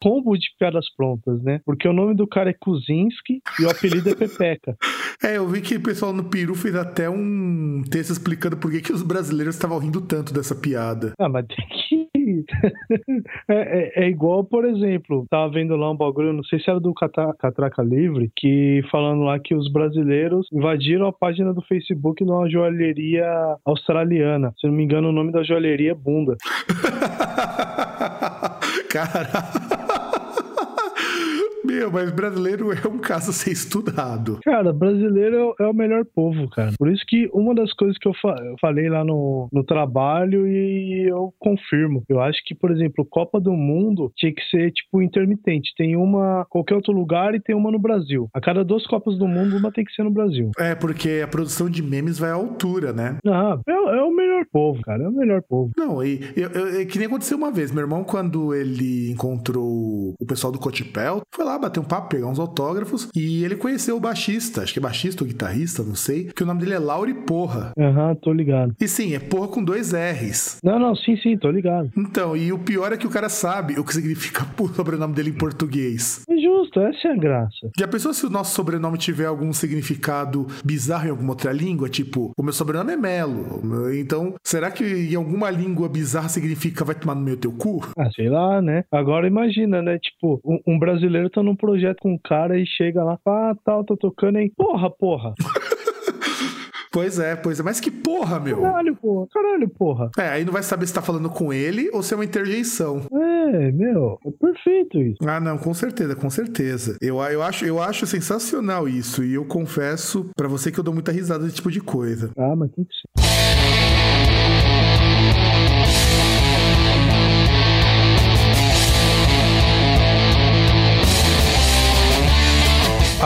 combo de piadas prontas, né? Porque o nome do cara é Kuzinski e o apelido é Pepeca. É, eu vi que o pessoal no Peru fez até um texto explicando por que, que os brasileiros estavam rindo tanto dessa piada. Ah, mas tem que. é, é, é, igual, por exemplo, tava vendo lá um bagulho, não sei se era do Catraca Livre, que falando lá que os brasileiros invadiram a página do Facebook de uma joalheria australiana. Se não me engano, o nome da joalheria é Bunda. Cara. Meu, mas brasileiro é um caso a ser estudado. Cara, brasileiro é o melhor povo, cara. Por isso que uma das coisas que eu, fa eu falei lá no, no trabalho e eu confirmo. Eu acho que, por exemplo, Copa do Mundo tinha que ser, tipo, intermitente. Tem uma qualquer outro lugar e tem uma no Brasil. A cada duas Copas do Mundo, uma tem que ser no Brasil. É, porque a produção de memes vai à altura, né? Ah, é, é o melhor povo, cara. É o melhor povo. Não, e eu, eu, que nem aconteceu uma vez. Meu irmão, quando ele encontrou o pessoal do Cotipel, foi lá bater um papo, pegar uns autógrafos. E ele conheceu o baixista, acho que é baixista ou guitarrista, não sei, que o nome dele é Lauri Porra. Aham, uhum, tô ligado. E sim, é Porra com dois R's. Não, não, sim, sim, tô ligado. Então, e o pior é que o cara sabe o que significa o sobrenome dele em português. É justo, essa é a graça. Já pensou se o nosso sobrenome tiver algum significado bizarro em alguma outra língua? Tipo, o meu sobrenome é Melo. Então, será que em alguma língua bizarra significa vai tomar no meu teu cu? Ah, sei lá, né? Agora imagina, né? Tipo, um, um brasileiro tá num projeto com um cara e chega lá, ah, tal, tá tocando aí. Porra, porra. Pois é, pois é. Mas que porra, meu. Caralho, porra. Caralho, porra. É, aí não vai saber se tá falando com ele ou se é uma interjeição. É, meu. É perfeito isso. Ah, não, com certeza, com certeza. Eu, eu, acho, eu acho sensacional isso. E eu confesso para você que eu dou muita risada desse tipo de coisa. Ah, mas tem que ser.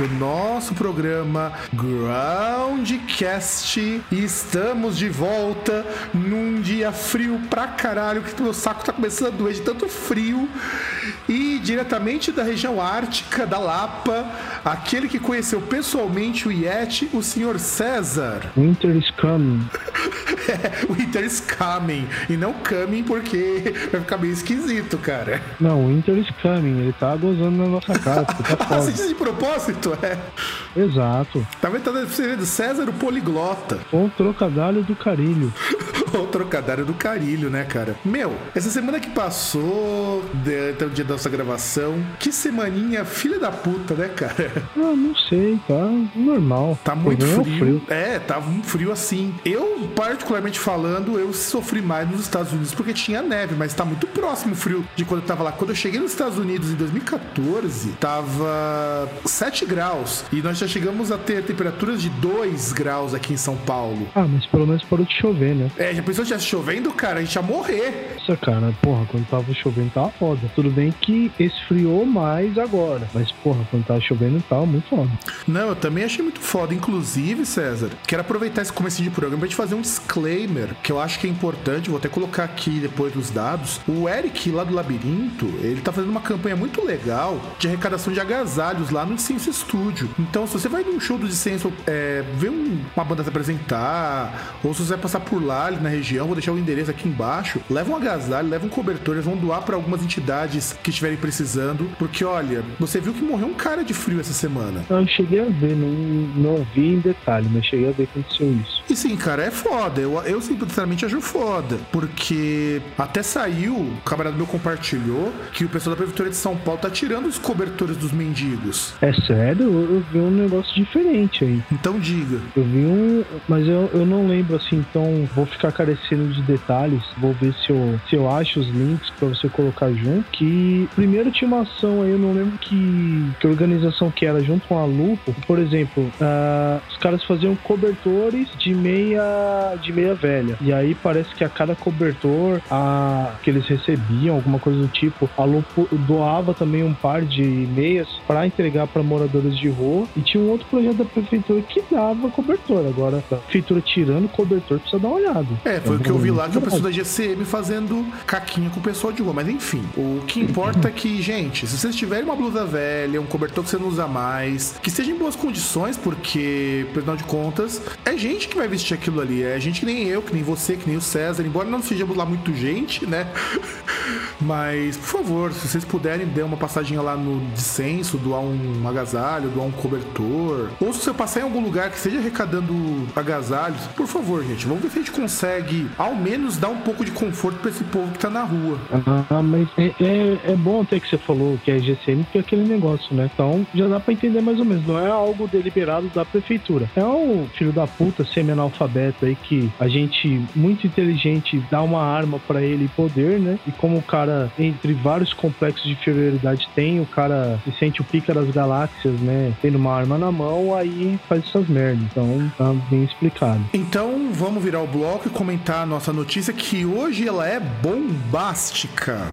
Do nosso programa Groundcast. E estamos de volta num dia frio pra caralho, que meu saco tá começando a doer de tanto frio. E diretamente da região ártica da Lapa, aquele que conheceu pessoalmente o Yeti, o senhor César. Winter is coming. é, Winter is coming. E não coming porque vai ficar meio esquisito, cara. Não, Winter is coming. Ele tá gozando na nossa cara. Tá disse de propósito? É. Exato. Tá vendo? Tá vendo? César o poliglota. O trocadilho do carilho. o trocadilho do carilho, né, cara? Meu, essa semana que passou, até o dia da nossa gravação, que semaninha filha da puta, né, cara? Ah, não sei, tá normal. Tá muito frio. frio. É, tava um frio assim. Eu, particularmente falando, eu sofri mais nos Estados Unidos porque tinha neve, mas tá muito próximo o frio de quando eu tava lá. Quando eu cheguei nos Estados Unidos em 2014, tava 7 graus. E nós já chegamos a ter temperaturas de 2 graus aqui em São Paulo. Ah, mas pelo menos parou de chover, né? É, já pensou se chovendo, cara? A gente ia morrer. Nossa, cara, porra, quando tava chovendo tava foda. Tudo bem que esfriou mais agora. Mas, porra, quando tava chovendo tava muito foda. Não, eu também achei muito foda. Inclusive, César, quero aproveitar esse começo de programa pra gente fazer um disclaimer que eu acho que é importante. Vou até colocar aqui depois dos dados. O Eric, lá do Labirinto, ele tá fazendo uma campanha muito legal de arrecadação de agasalhos lá no Ciência Studio. Então, se você vai num show do Dissenso, é, ver um, uma banda se apresentar, ou se você vai passar por lá, na região, vou deixar o endereço aqui embaixo, leva um agasalho, leva um cobertor, eles vão doar para algumas entidades que estiverem precisando, porque olha, você viu que morreu um cara de frio essa semana. Eu cheguei a ver, não, não vi em detalhe, mas cheguei a ver que aconteceu isso. E sim, cara, é foda. Eu, eu sinceramente acho foda, porque até saiu, o camarada meu compartilhou, que o pessoal da Prefeitura de São Paulo tá tirando os cobertores dos mendigos. É sério? Eu vi um negócio diferente aí. Então diga. Eu vi um. Mas eu, eu não lembro assim, então vou ficar carecendo de detalhes, vou ver se eu, se eu acho os links para você colocar junto. Que primeiro tinha uma ação aí, eu não lembro que, que organização que era, junto com a Lupo. Por exemplo, uh, os caras faziam cobertores de meia de meia velha. E aí parece que a cada cobertor a, que eles recebiam, alguma coisa do tipo, a Lupo doava também um par de meias para entregar para moradores de rua. E tinha um outro projeto da prefeitura que dava cobertor. Agora, a prefeitura tirando cobertor precisa dar uma olhada. É, foi o que eu vi lá que o pessoal da GCM fazendo caquinha com o pessoal de rua. Mas enfim, o que importa é que, gente, se vocês tiverem uma blusa velha, um cobertor que você não usa mais, que esteja em boas condições, porque, afinal de contas, é gente que vai vestir aquilo ali. É gente que nem eu, que nem você, que nem o César. Embora não sejamos lá muito gente, né? Mas, por favor, se vocês puderem, dê uma passadinha lá no dissenso, doar um agasalho, doar um cobertor. Ou se você passar em algum lugar que esteja arrecadando agasalhos, por favor, gente, vamos ver se a gente consegue ao menos dar um pouco de conforto para esse povo que tá na rua. Ah, mas é, é, é, bom até que você falou que é GCM, porque é aquele negócio, né? Então já dá para entender mais ou menos. Não é algo deliberado da prefeitura. É um filho da puta semi-analfabeto aí que a gente, muito inteligente, dá uma arma para ele poder, né? E como o cara, entre vários complexos de inferioridade, tem, o cara se sente o pica das galáxias, né? Tendo uma arma na mão, aí faz essas merdas. Então tá bem explicado. Então vamos virar o bloco e comentar a nossa notícia que hoje ela é bombástica.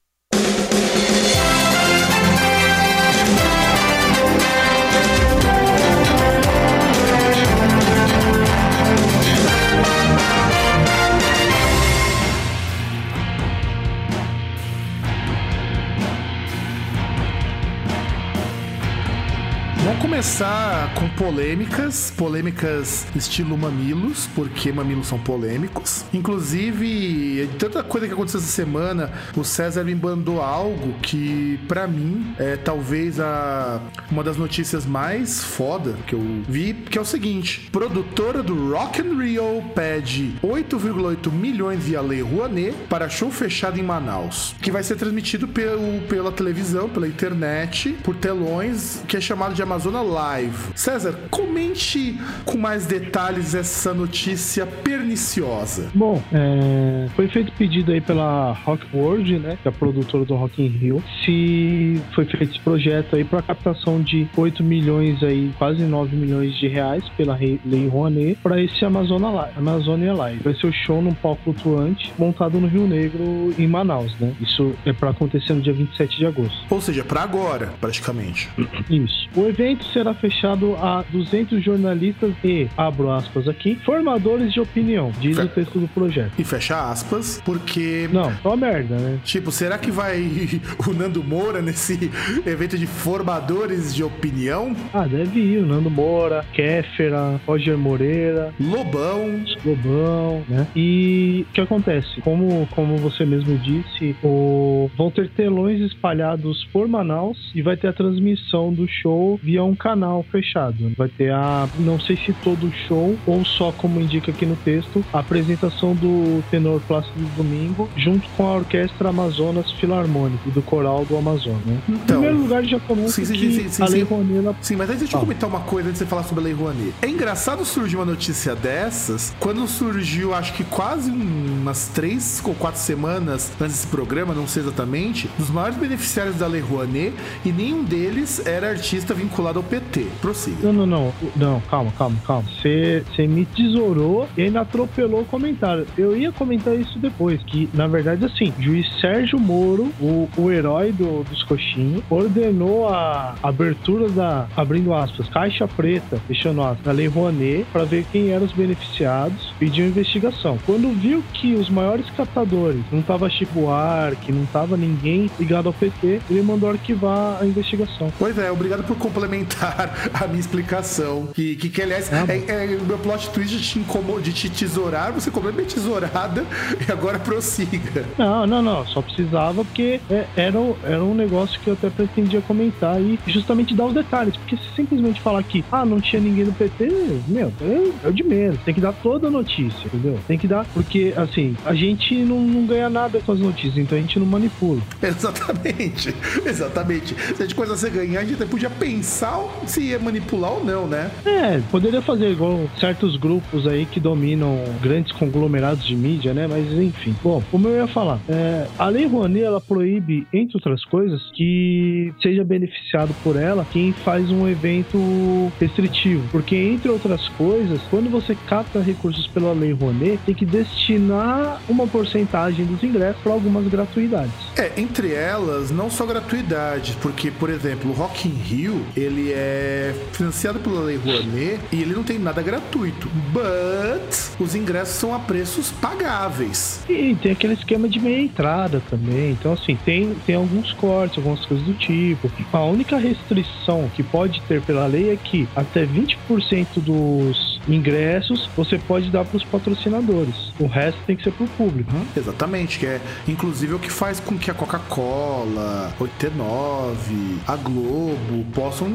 Começar com polêmicas, polêmicas estilo mamilos, porque mamilos são polêmicos. Inclusive, tanta coisa que aconteceu essa semana, o César me mandou algo que, para mim, é talvez a uma das notícias mais foda que eu vi, que é o seguinte: produtora do Rock and Rio pede 8,8 milhões via Lei Rouanet para show fechado em Manaus, que vai ser transmitido pelo, pela televisão, pela internet, por telões, que é chamado de Amazon Amazona Live. César, comente com mais detalhes essa notícia perniciosa. Bom, é, foi feito pedido aí pela Rock World, né, que é a produtora do Rock in Rio, se foi feito esse projeto aí para captação de 8 milhões aí, quase 9 milhões de reais pela Lei Rouanet para esse Amazônia Live, Amazônia Live. Vai ser o show num palco flutuante montado no Rio Negro em Manaus, né? Isso é para acontecer no dia 27 de agosto. Ou seja, para agora, praticamente. Isso. O evento será fechado a 200 jornalistas e, abro aspas aqui, formadores de opinião, diz Fe... o texto do projeto. E fecha aspas, porque. Não, só merda, né? Tipo, será que vai o Nando Moura nesse evento de formadores de opinião? Ah, deve ir. O Nando Moura, Kéfera, Roger Moreira, Lobão. Lobão, né? E o que acontece? Como, como você mesmo disse, o... vão ter telões espalhados por Manaus e vai ter a transmissão do show via um canal fechado. Vai ter a, não sei se todo o show ou só como indica aqui no texto, a apresentação do tenor Plácido Domingo junto com a Orquestra Amazonas Filarmônica e do Coral do Amazonas. Né? Então, em primeiro lugar, já começa sim, sim, que sim, sim, a Lei Rouanet... Ela... Sim, mas deixa eu ah. comentar uma coisa antes de você falar sobre a Lei Rouanet. É engraçado surgir uma notícia dessas quando surgiu, acho que quase umas três ou quatro semanas antes desse programa, não sei exatamente, dos maiores beneficiários da Lei Rouanet e nenhum deles era artista vinculado ao PT. Prossiga. Não, não, não. Não, calma, calma, calma. Você me tesourou e ainda atropelou o comentário. Eu ia comentar isso depois, que na verdade, assim, juiz Sérgio Moro, o, o herói do, dos coxinhos, ordenou a abertura da, abrindo aspas, caixa preta, fechando aspas, da Lei Rouanet, para ver quem eram os beneficiados, pediu investigação. Quando viu que os maiores captadores não tava Chico Buarque, não tava ninguém ligado ao PT, ele mandou arquivar a investigação. Pois é, obrigado por complementar complementar a minha explicação. Que, que, que aliás, ah, é, é, o meu plot twist de te, incomo, de te tesourar, você comprou minha tesourada e agora prossiga. Não, não, não. Só precisava porque é, era, era um negócio que eu até pretendia comentar e justamente dar os detalhes. Porque se simplesmente falar que, ah, não tinha ninguém no PT, meu, é, é o de menos. Tem que dar toda a notícia, entendeu? Tem que dar, porque, assim, a gente não, não ganha nada com as notícias, então a gente não manipula. Exatamente, exatamente. Se a gente coisa você ganhar, a gente até podia pensar se ia manipular ou não, né? É, poderia fazer igual certos grupos aí que dominam grandes conglomerados de mídia, né? Mas enfim. Bom, como eu ia falar, é, a Lei Rouanet, ela proíbe, entre outras coisas, que seja beneficiado por ela quem faz um evento restritivo. Porque, entre outras coisas, quando você capta recursos pela Lei Rouanet, tem que destinar uma porcentagem dos ingressos para algumas gratuidades. É, entre elas, não só gratuidades, porque, por exemplo, o Rock in Rio, ele é financiado pela Lei Rouanet e ele não tem nada gratuito. But os ingressos são a preços pagáveis. E tem aquele esquema de meia entrada também. Então, assim, tem, tem alguns cortes, algumas coisas do tipo. A única restrição que pode ter pela lei é que até 20% dos ingressos você pode dar para os patrocinadores. O resto tem que ser para o público. Uhum, exatamente, que é inclusive o que faz com que a Coca-Cola, 89, a Globo possam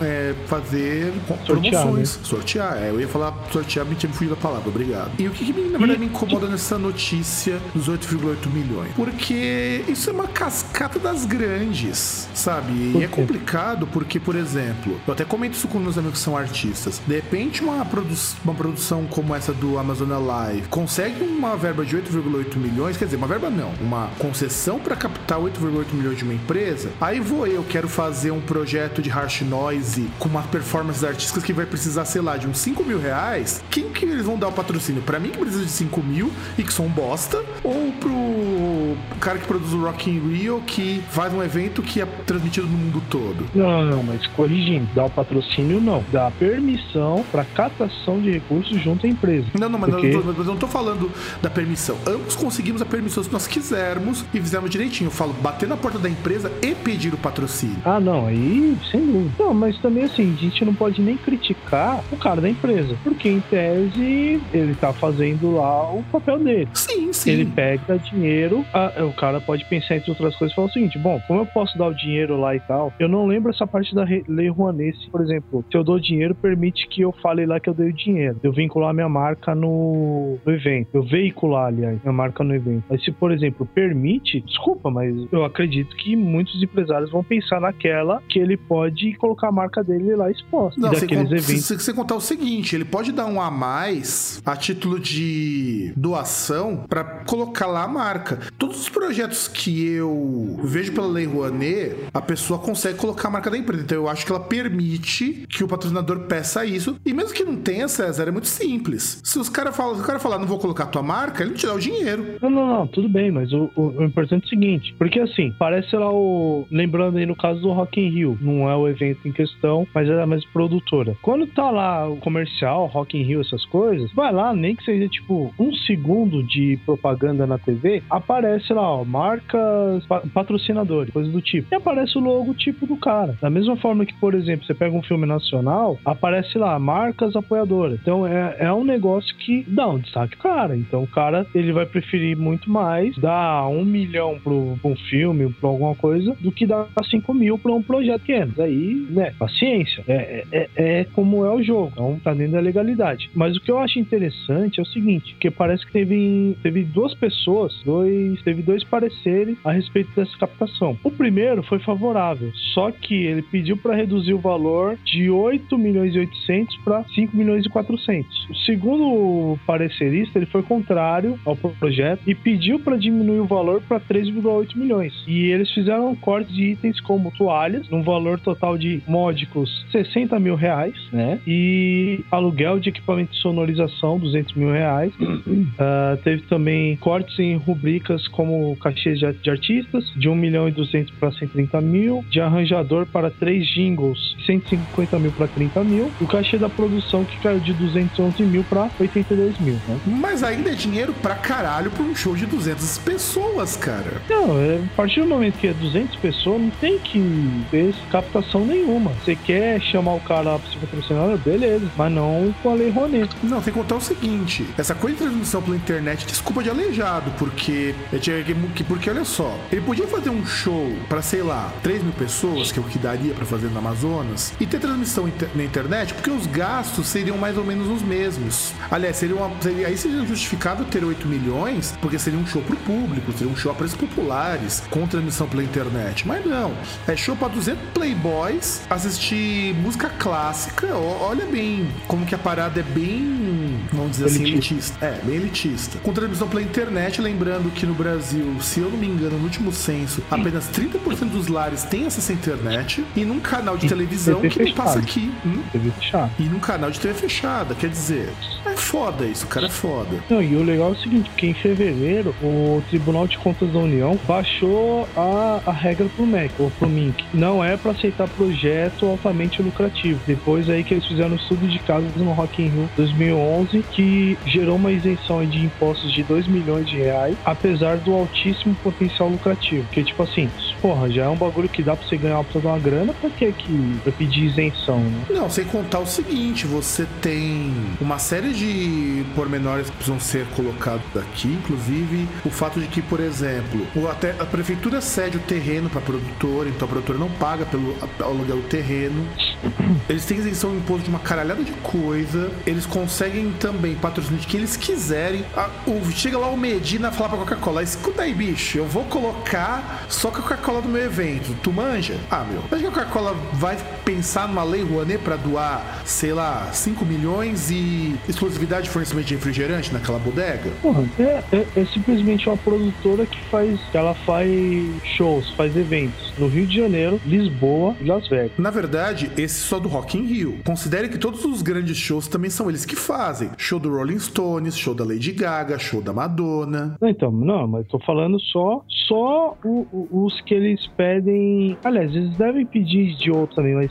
é, fazer Sortear, promoções. né? Sortear, é, eu ia falar sortear, me tinha fugido da palavra, obrigado. E o que, que me- na verdade me incomoda nessa notícia dos 8,8 milhões? Porque isso é uma cascata das grandes, sabe? E é complicado porque, por exemplo, eu até comento isso com meus amigos que são artistas. De repente, uma, produ uma produção como essa do Amazon Live consegue uma verba de 8,8 milhões, quer dizer, uma verba não, uma concessão para captar 8,8 milhões de uma empresa. Aí vou eu, quero fazer um projeto de harsh noise com uma performance artística que vai precisar, sei lá, de uns 5 mil reais. Quem que eles vão dar o patrocínio? Pra mim que precisa de 5 mil e que sou um bosta? Ou pro cara que produz o Rock in Rio que faz um evento que é transmitido no mundo todo? Não, não, mas corrigindo, dá o patrocínio não, dá permissão para captação de recursos junto à empresa. Não, não, mas Porque- eu, não tô falando da permissão. Ambos conseguimos a permissão se nós quisermos e fizermos direitinho. Eu falo, bater na porta da empresa e pedir o patrocínio. Ah, não, aí sem dúvida. Não, mas também assim, a gente não pode nem criticar o cara da empresa, porque em tese ele tá fazendo lá o papel dele. Sim, sim. Ele pega dinheiro, a- o cara pode pensar entre outras coisas e falar o seguinte: bom, como eu posso dar o dinheiro lá e tal? Eu não lembro essa parte da lei Rouanet, se, por exemplo, se eu dou dinheiro, permite que eu fale lá que eu dei o dinheiro. Eu vincular minha marca no, no evento. Eu veicular, aliás, minha marca no evento. Mas se, por exemplo, permite, desculpa, mas eu acredito que muitos empresários vão pensar naquela que ele pode colocar a marca dele lá exposta. Não, daqueles con- eventos. se- sem contar o seguinte, ele pode dar um a mais a título de doação pra colocar lá a marca. Todos os projetos que eu vejo pela Lei Rouanet, a pessoa consegue colocar a marca da empresa. Então eu acho que ela permite que o patrocinador peça isso. E mesmo que não tenha, César, é muito simples. Se os cara falam, se o cara falar, não vou colocar tua marca, ele não te dá o dinheiro. Não, não, não, tudo bem, mas o, o- o importante é o seguinte, porque assim, parece lá o. Lembrando aí no caso do Rock in Rio, não é o evento em questão, mas é a mesma produtora. Quando tá lá o comercial, Rock in Rio, essas coisas, vai lá, nem que seja tipo um segundo de propaganda na TV, aparece lá, ó, marcas, pa- patrocinadores, coisas do tipo. E aparece o logo tipo do cara. Da mesma forma que, por exemplo, você pega um filme nacional, aparece lá, marcas apoiadoras. Então é, é um negócio que dá um destaque cara. Então o cara, ele vai preferir muito mais dar um milhão pro, um filme, pra alguma coisa, do que dar cinco mil pra um projeto pequeno. Aí, né, paciência. É, é, é como é o jogo. Então tá dentro da legalidade. Mas o que eu acho interessante é o seguinte, que parece que teve, teve duas pessoas, dois, teve dois pareceres a respeito dessa captação. O primeiro foi favorável, só que ele pediu para reduzir o valor de 8 milhões e 800 para 5 milhões e 400. O segundo parecerista, ele foi contrário ao projeto e pediu para diminuir o valor para 3,8 milhões. E eles fizeram um corte de itens como toalhas, num valor total de módicos 60 mil reais, né? E aluguel de equipamento de sonorização, 200 mil reais. Ah, teve também cortes em rubricas como cachês de, de artistas, de 1 milhão e 200 para 130 mil, de arranjador para três jingles, 150 mil para 30 mil, e o cachê da produção que caiu de 211 mil para 82 mil, né? Mas ainda é dinheiro pra caralho pra um show de 200 pessoas, cara. Não, é, a partir do momento que é 200 pessoas, não tem que ter captação nenhuma. Você quer chamar o cara pra ser patrocinador, beleza, mas não com a lei Rouanet. Não, tem que contar o seguinte: essa coisa de transmissão pela internet, desculpa de aleijado, porque. eu tinha que- que- Porque olha só, ele podia fazer um show pra, sei lá, 3 mil pessoas, que é o que daria pra fazer no Amazonas, e ter transmissão na internet, porque os gastos seriam mais ou menos os mesmos. Aliás, seria uma, seria, aí seria justificável ter 8 milhões, porque seria um show pro público, seria um show a preços populares, com transmissão pela internet. Mas não, é show para 200 playboys assistir música clássica. Olha bem como que a parada é bem, vamos dizer assim, elitista. É, bem elitista. Com transmissão pela internet, lembrando que no Brasil, se eu não me engano, no último censo, apenas 30% dos lares têm acesso à internet e num canal de televisão que não passa aqui. Hum? E num canal de TV fechada, quer dizer, é foda isso, cara é foda. Não, e o legal é o seguinte, porque em fevereiro o Tribunal de Contas da União baixou a, a regra pro MEC, ou pro MINC. Não é para aceitar projeto altamente lucrativo. Depois aí que eles fizeram um estudo de casos no Rock in Rio 2011 que gerou uma isenção de impostos de 2 milhões de reais, apesar do altíssimo potencial lucrativo. Que tipo assim, porra, já é um bagulho que dá pra você ganhar pra dar uma grana, pra que que pra pedir isenção, né? Não, sem contar o seguinte, você tem uma série de pormenores que precisam ser colocados aqui, inclusive o fato de que, por exemplo, até a prefeitura cede o terreno pra produtora, então a produtora não paga pelo aluguel do terreno. Eles têm isenção de imposto de uma caralhada de coisa. Eles conseguem também patrocínio de que eles quiserem. A, o, chega lá o Medina falar pra Coca-Cola: escuta aí, bicho, eu vou colocar só Coca-Cola no meu evento. Tu manja? Ah, meu. Que a Coca-Cola vai pensar numa lei Rouanet pra doar, sei lá, 5 milhões e exclusividade de fornecimento de refrigerante naquela bodega? Porra, é, é, é simplesmente uma produtora que faz. Que ela faz shows, faz eventos no Rio de Janeiro, Lisboa e Las Vegas. Na verdade, esse só do Rock in Rio. Considere que todos os grandes shows também são eles que fazem. Show do Rolling Stones, show da Lady Gaga, show da Madonna. Então, não, mas tô falando só só o, o, os que eles pedem. Aliás, eles devem pedir de outros também, mas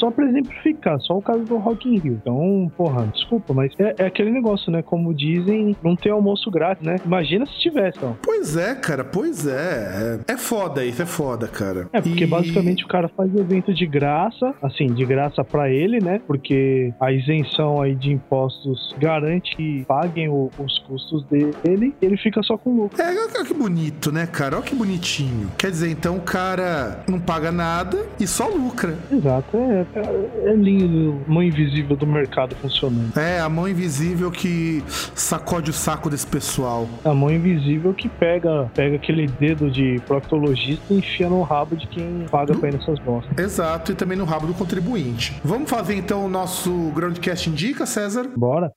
só pra exemplificar, só o caso do Rock in Rio. Então, porra, desculpa, mas é, é, aquele negócio, né? Como dizem, não tem almoço grátis, né? Imagina se tivesse, então. Pois é, cara, pois é. É, foda isso, é foda, cara. É, porque e... basicamente o cara faz evento de graça, assim, de graça para ele, né? Porque a isenção aí de impostos garante que paguem o, os custos dele, ele fica só com lucro. É, olha que bonito, né, cara? Olha que bonitinho. Quer dizer, então o cara não paga nada e só lucra. Exato, é, é, é lindo, mão invisível do mercado funcionando. É, a mão invisível que sacode o saco desse pessoal. A mão invisível que pega, pega aquele dedo de proctologista e enfia no rabo de quem paga pra ir nessas bostas. Exato, e também no rabo do contribuinte. Vamos fazer então o nosso Groundcast Indica, César? Bora.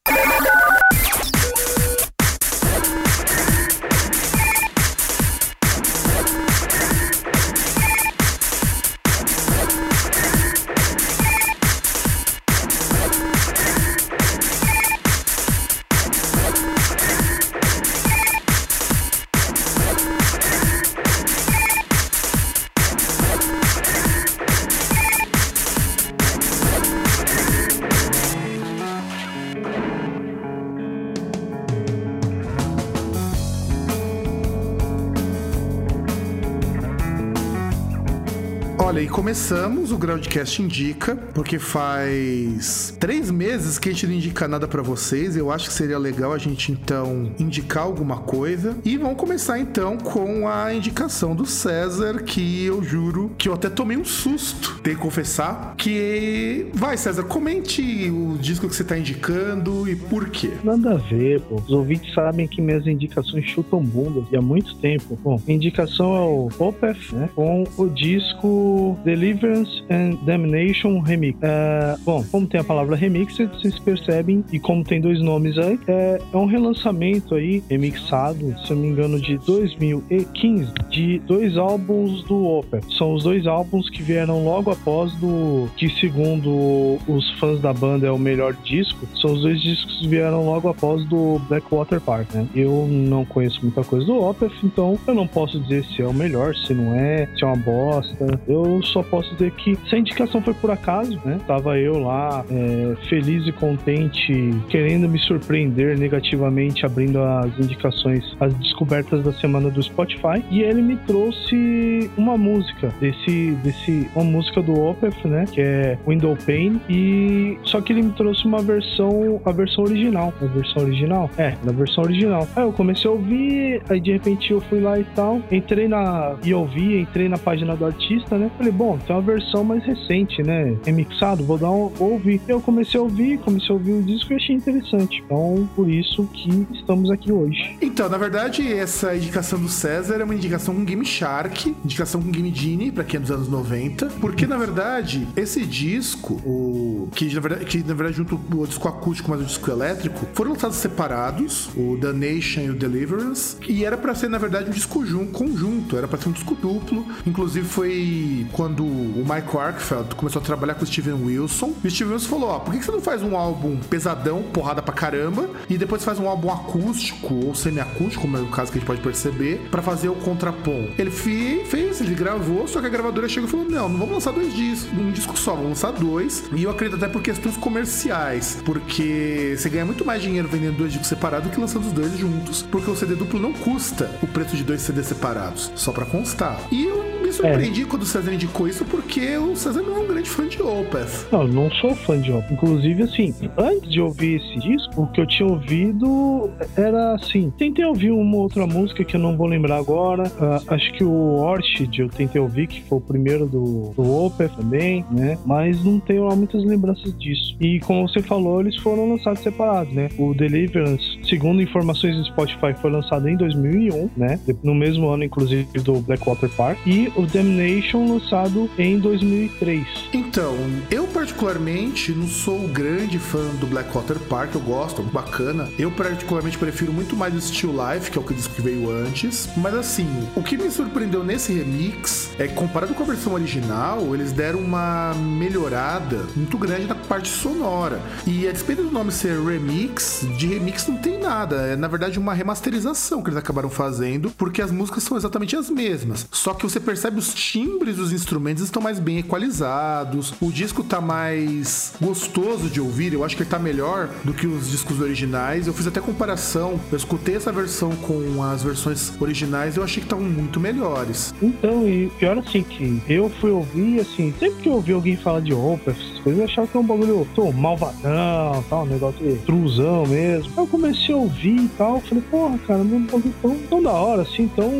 Começamos o Groundcast Indica, porque faz três meses que a gente não indica nada para vocês. Eu acho que seria legal a gente então indicar alguma coisa. E vamos começar então com a indicação do César, que eu juro que eu até tomei um susto, tenho que confessar. Que vai, César, comente o disco que você tá indicando e por quê. Nada a ver, pô. Os ouvintes sabem que minhas indicações chutam bunda e há muito tempo. Bom, indicação é o Opeth, né? Com o disco Deliverance and Damnation Remix. É, bom, como tem a palavra remix, vocês percebem, e como tem dois nomes aí, é, é um relançamento aí, remixado, se eu não me engano, de 2015, de dois álbuns do Opeth. São os dois álbuns que vieram logo após do que, segundo os fãs da banda, é o melhor disco. São os dois discos que vieram logo após do Blackwater Park, né? Eu não conheço muita coisa do Opeth, então eu não posso dizer se é o melhor, se não é, se é uma bosta. Eu só posso dizer que se a indicação foi por acaso, né? Tava eu lá, é, feliz e contente, querendo me surpreender negativamente, abrindo as indicações, as descobertas da semana do Spotify, e ele me trouxe uma música desse, desse, uma música do Opeth, né? Que é Window Pane, e só que ele me trouxe uma versão, a versão original, a versão original, é, na versão original. Aí eu comecei a ouvir, aí de repente eu fui lá e tal, entrei na e ouvi, entrei na página do artista, né? Falei, bom, tem uma versão mais recente, né? Remixado, vou dar um, ouvir. Eu comecei a ouvir, comecei a ouvir o disco e achei interessante. Então, por isso que estamos aqui hoje. Então, na verdade, essa indicação do César é uma indicação com Game Shark, indicação com Game Genie, pra quem é dos anos 90, porque na verdade, esse disco, o que na verdade, que, na verdade junto o disco acústico mais o disco elétrico, foram lançados separados, o The Nation e o Deliverance, e era para ser na verdade um disco conjunto, era para ser um disco duplo. Inclusive foi quando o Mike Arkfeld começou a trabalhar com o Steven Wilson, e o Steven Wilson falou: "Ó, por que você não faz um álbum pesadão, porrada pra caramba, e depois faz um álbum acústico ou semiacústico, como é o caso que a gente pode perceber, para fazer o contrapom?" Ele fez, ele gravou, só que a gravadora chegou e falou: "Não, não vamos lançar dois discos, um disco só, vamos lançar dois". E eu acredito até por questões comerciais, porque você ganha muito mais dinheiro vendendo dois discos separados do que lançando os dois juntos, porque o CD duplo não custa o preço de dois CDs separados, só para constar. E me surpreendi é. quando o César indicou isso, porque o César não é um grande fã de Opeth. Não, não sou fã de Opeth. Inclusive, assim, antes de ouvir esse disco, o que eu tinha ouvido era assim. Tentei ouvir uma outra música que eu não vou lembrar agora. Uh, acho que o Orchid eu tentei ouvir, que foi o primeiro do, do Opeth também, né? Mas não tenho lá muitas lembranças disso. E como você falou, eles foram lançados separados, né? O Deliverance, segundo informações do Spotify, foi lançado em 2001, né? No mesmo ano, inclusive, do Blackwater Park. E o Damnation lançado em 2003. Então, eu particularmente não sou grande fã do Blackwater Park, eu gosto, é bacana. Eu particularmente prefiro muito mais o Still Life, que é o que disco que veio antes. Mas assim, o que me surpreendeu nesse remix é que comparado com a versão original, eles deram uma melhorada muito grande na parte sonora. E a despeito do nome ser remix, de remix não tem nada. É na verdade uma remasterização que eles acabaram fazendo, porque as músicas são exatamente as mesmas. Só que você percebe percebe os timbres dos instrumentos estão mais bem equalizados, o disco tá mais gostoso de ouvir, eu acho que ele tá melhor do que os discos originais. Eu fiz até comparação, eu escutei essa versão com as versões originais, eu achei que estavam muito melhores. Então, e pior assim que eu fui ouvir, assim, sempre que eu ouvi alguém falar de Opeth, coisas, eu achava que é um bagulho tô, malvadão, tal, um negócio de truzão mesmo. Aí eu comecei a ouvir e tal, falei, porra, cara, um bagulho tão, tão da hora, assim, tão,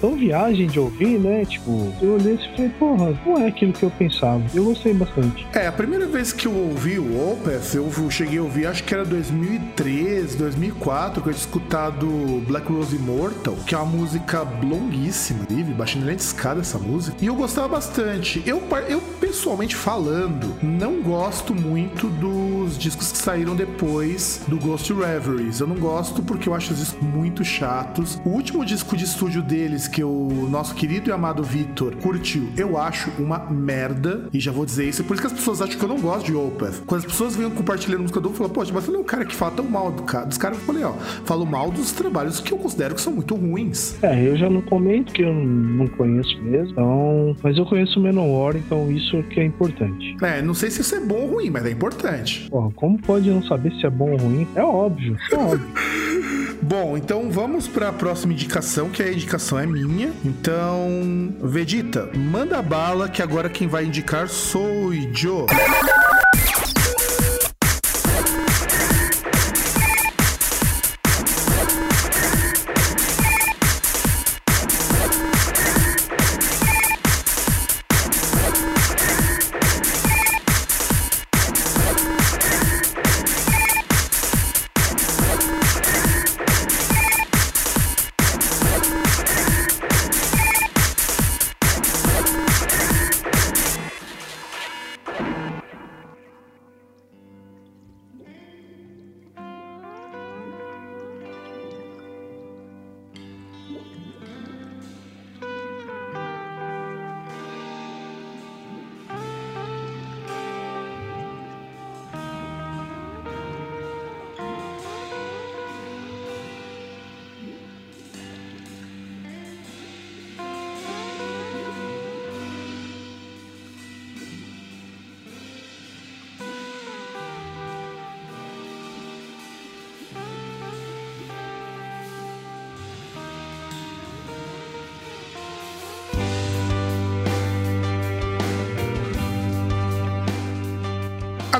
tão viagem de ouvir, né? Tipo, eu olhei e falei, porra, não é aquilo que eu pensava. Eu gostei bastante. É, a primeira vez que eu ouvi o Opeth, eu cheguei a ouvir, acho que era 2013, 2004, que eu tinha escutado Black Rose Immortal, que é uma música longuíssima, livre, baixando de escada essa música. E eu gostava bastante. Eu, eu pessoalmente falando, não gosto muito dos discos que saíram depois do Ghost Reveries. Eu não gosto porque eu acho os discos muito chatos. O último disco de estúdio deles, que o nosso querido e amado Victor curtiu, eu acho uma merda. E já vou dizer isso. É por isso que as pessoas acham que eu não gosto de Opeth. Quando as pessoas vêm compartilhando música do Opeth, falam, poxa, mas você não é um cara que fala tão mal do cara, dos caras. Eu falei, ó, falo mal dos trabalhos que eu considero que são muito ruins. É, eu já não comento que eu não conheço mesmo. Então, mas eu conheço o Menor, então isso que é importante. É, não sei se isso é bom ou ruim, mas é importante. Porra, como pode não saber se é bom ou ruim? É óbvio, é óbvio. Bom, então vamos para a próxima indicação, que a indicação é minha. Então, Vegeta, manda bala que agora quem vai indicar sou o Joe.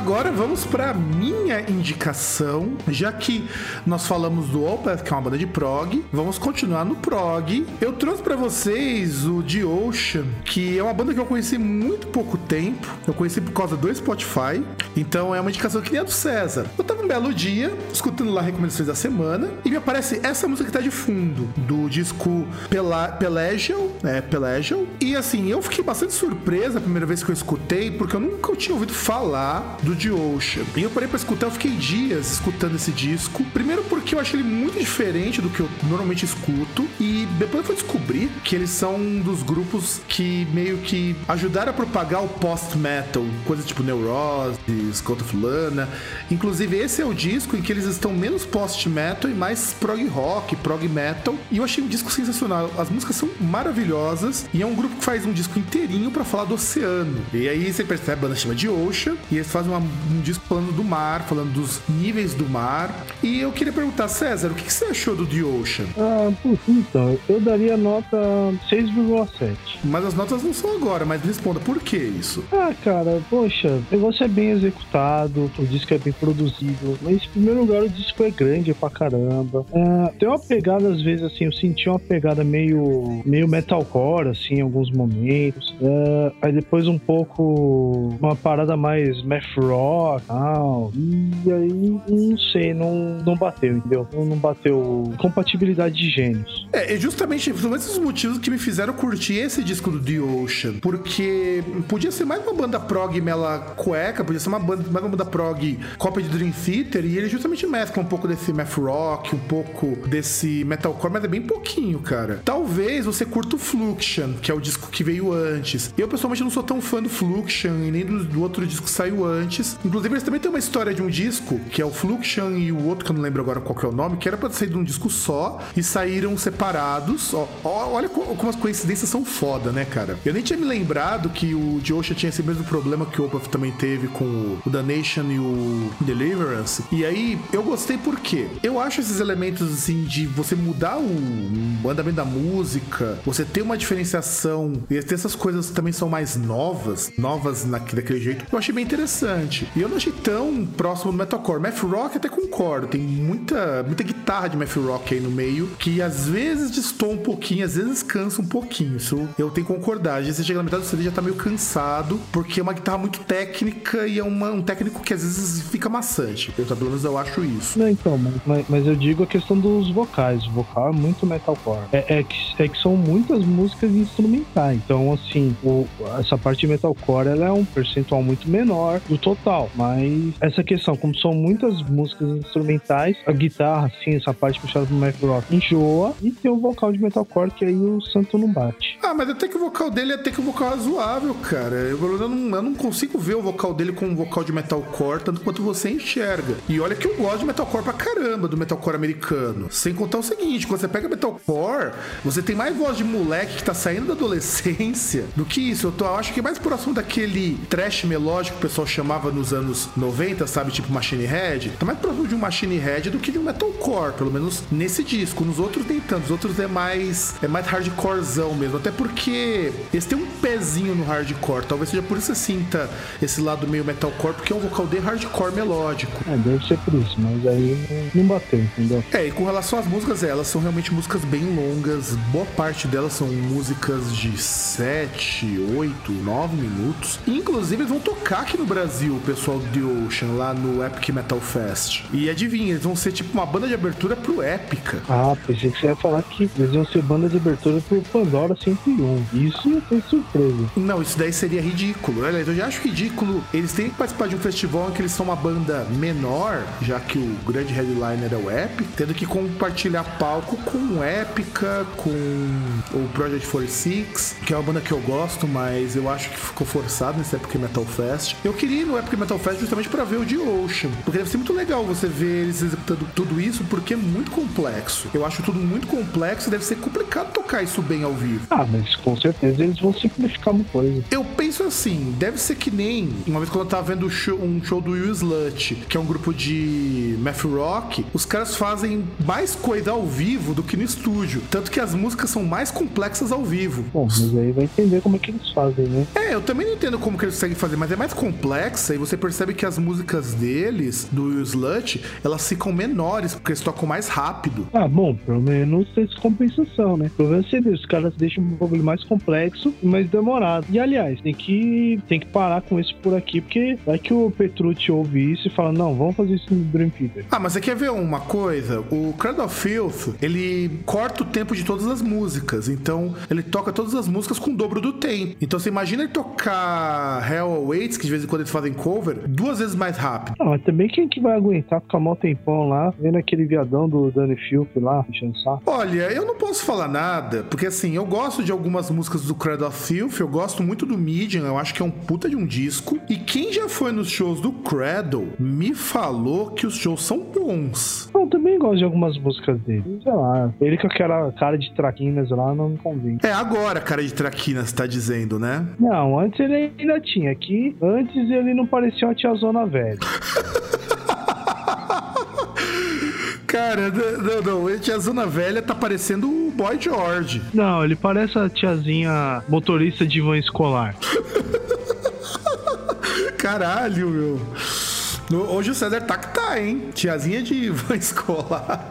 Agora vamos para minha indicação, já que nós falamos do Opeth, que é uma banda de prog, vamos continuar no prog. Eu trouxe para vocês o The Ocean, que é uma banda que eu conheci muito pouco tempo. Eu conheci por causa do Spotify, então é uma indicação que nem a do César. Eu tava belo dia, escutando lá recomendações da semana, e me aparece essa música que tá de fundo, do disco Pela Pelagial, é, Pelagial. E assim, eu fiquei bastante surpresa a primeira vez que eu escutei, porque eu nunca tinha ouvido falar do The Ocean. E eu parei pra escutar, eu fiquei dias escutando esse disco. Primeiro porque eu achei ele muito diferente do que eu normalmente escuto. E depois eu fui descobrir que eles são um dos grupos que meio que ajudaram a propagar o post-metal, coisas tipo Neurose, Scott of Lana. Inclusive, esse é o disco em que eles estão menos post-metal e mais prog rock, prog metal. E eu achei um disco sensacional. As músicas são maravilhosas e é um grupo que faz um disco inteirinho para falar do oceano. E aí você percebe, a banda chama de Ocean e eles fazem uma, um disco falando do mar, falando dos níveis do mar. E eu queria perguntar, César, o que, que você achou do The Ocean? Ah, então, eu daria nota 6,7. Mas as notas não são agora, mas responda, por que isso? Ah, cara, poxa, o negócio é bem executado, o disco é bem produzido, mas em primeiro lugar o disco é grande pra caramba. Ah, tem uma pegada, às vezes, assim, eu senti uma pegada meio, meio metalcore, assim, em alguns momentos. Ah, aí depois um pouco uma parada mais math rock tal. E aí, não sei, não, não bateu, entendeu? Não, bateu compatibilidade de gênios. É, é justamente são esses motivos que me fizeram curtir esse disco do The Ocean. Porque podia ser mais uma banda prog mela cueca, podia ser uma banda, mais uma banda prog cópia de Dream Theater, e ele justamente mescla um pouco desse math rock, um pouco desse metalcore, mas é bem pouquinho, cara. Talvez você curta o Fluxion, que é o disco que veio antes. Eu, pessoalmente, não sou tão fã do Fluxion e nem do, do outro disco que saiu antes. Inclusive, eles também têm uma história de um disco, que é o Fluxion e o outro que eu não lembro agora qual que é o nome, que era pra sair de um disco só e saíram separados. Ó, ó, olha como as coincidências são foda, né, cara? Eu nem tinha me lembrado que o Joshua tinha esse mesmo problema que o Opeth também teve com o The Nation e o Deliverance. E aí, eu gostei porque eu acho esses elementos, assim, de você mudar o, andamento da música, você ter uma diferenciação e ter essas coisas que também são mais novas, novas na, daquele jeito, eu achei bem interessante. E eu não achei tão próximo do metalcore. Math rock até concordo, tem muita, muita guitarra de math rock aí no meio, que às vezes destoa um pouquinho, às vezes cansa um pouquinho. Isso eu tenho que concordar. Às vezes você chega na metade do CD já tá meio cansado, porque é uma guitarra muito técnica e é uma, um técnico que às vezes fica maçante. Eu, pelo menos eu acho isso. Não, então, mas, mas eu digo a questão dos vocais. O vocal é muito metalcore. É, é, que, é que são muitas músicas instrumentais. Então, assim, o, essa parte de metalcore ela é um percentual muito menor do total. Mas essa questão, como são muitas músicas instrumentais, a guitarra, assim, essa parte puxada pro math rock, enjoa e tem o vocal de metalcore que aí o santo não bate. Ah, mas até que o vocal dele é até que o vocal razoável, cara. Eu, eu, não, eu não consigo ver o vocal dele com um vocal de metalcore tanto quanto você enxerga. E olha que eu gosto de metalcore pra caramba, do metalcore americano. Sem contar o seguinte, quando você pega metalcore, você tem mais voz de moleque que tá saindo da adolescência do que isso. Eu, tô, eu acho que é mais próximo daquele trash melódico que o pessoal chamava nos anos 90, sabe? Tipo Machine Head. Tá mais próximo de um Machine Head do que de um metalcore, pelo menos nesse disco. Nos outros nem tanto. Os outros é mais é mais hardcorezão mesmo. Até porque eles têm um pezinho no hardcore. Talvez seja por isso que você sinta esse lado meio metalcore, porque é um vocal de hardcore melódico. É, deve ser por isso, mas aí não bateu, entendeu? É, e com relação às músicas, elas são realmente músicas bem longas. Boa parte delas são músicas de 7, 8, 9 minutos. Inclusive, eles vão tocar aqui no Brasil, o pessoal do The Ocean, lá no Epic Metal Fest. E adivinha, eles vão ser tipo uma banda de abertura pro Épica. Ah, pensei que você ia falar que eles iam ser banda de abertura pro Pandora 101. Isso ia ter surpresa. Não, isso daí seria ridículo. Aliás, eu já acho ridículo eles terem que participar de um festival em que eles são uma banda menor, já que o grande headliner é o Epic, tendo que compartilhar palco com Épica, com o Project 46, que é uma banda que eu gosto, mas eu acho que ficou forçado nesse Epic Metal Fest. Eu queria ir no Epic Metal Fest justamente para ver o The Ocean, porque deve ser muito legal você ver eles executando tudo isso, porque é muito complexo. Eu acho tudo muito complexo e deve ser complicado tocar isso bem ao vivo. Ah, mas com certeza eles vão simplificar uma coisa. Eu penso assim, deve ser que nem uma vez quando eu tava vendo um show do Will Slut, que é um grupo de math rock, os caras fazem mais coisa ao vivo do que no estúdio. Tanto que as músicas são mais complexas ao vivo. Bom, mas aí vai entender como é que eles fazem, né? É, eu também não entendo como que eles conseguem fazer, mas é mais complexa e você percebe que as músicas deles, do Will Slut, elas ficam menores, porque eles tocam mais rápido. Ah, bom, pelo menos tem essa compensação, né? Pelo menos você vê, os caras deixam um bagulho mais complexo e mais demorado. E aliás, tem que, tem que parar com isso por aqui, porque vai que o Petrucci ouve isso e fala: não, vamos fazer isso no Dream Theater. Ah, mas você quer ver uma coisa? O Cradle of Filth, ele corta o tempo de todas as músicas. Então, ele toca todas as músicas com o dobro do tempo. Então, você imagina ele tocar Hell Awaits, que de vez em quando eles fazem cover, duas vezes mais rápido. Ah, mas também quem que vai aguentar ficar mal tempão lá, vendo aquele viadão do Danny Filth lá, enchendo saco? Olha, eu não posso falar nada, porque assim, eu gosto de algumas músicas do Cradle of Filth, eu gosto muito do Medium, eu acho que é um puta de um disco. E quem já foi nos shows do Cradle me falou que os shows são bons. Eu também gosto de algumas músicas dele. Sei lá, ele com aquela cara de traquinas lá não me convence. É agora, cara de traquina, você tá dizendo, né? Não, antes ele ainda tinha. Aqui, antes ele não parecia uma tiazona velha. Cara, não, não, a tiazona velha tá parecendo o Boy George. Não, ele parece a tiazinha motorista de van escolar. Caralho, meu. Hoje o César tá que tá, hein? Tiazinha de van escolar.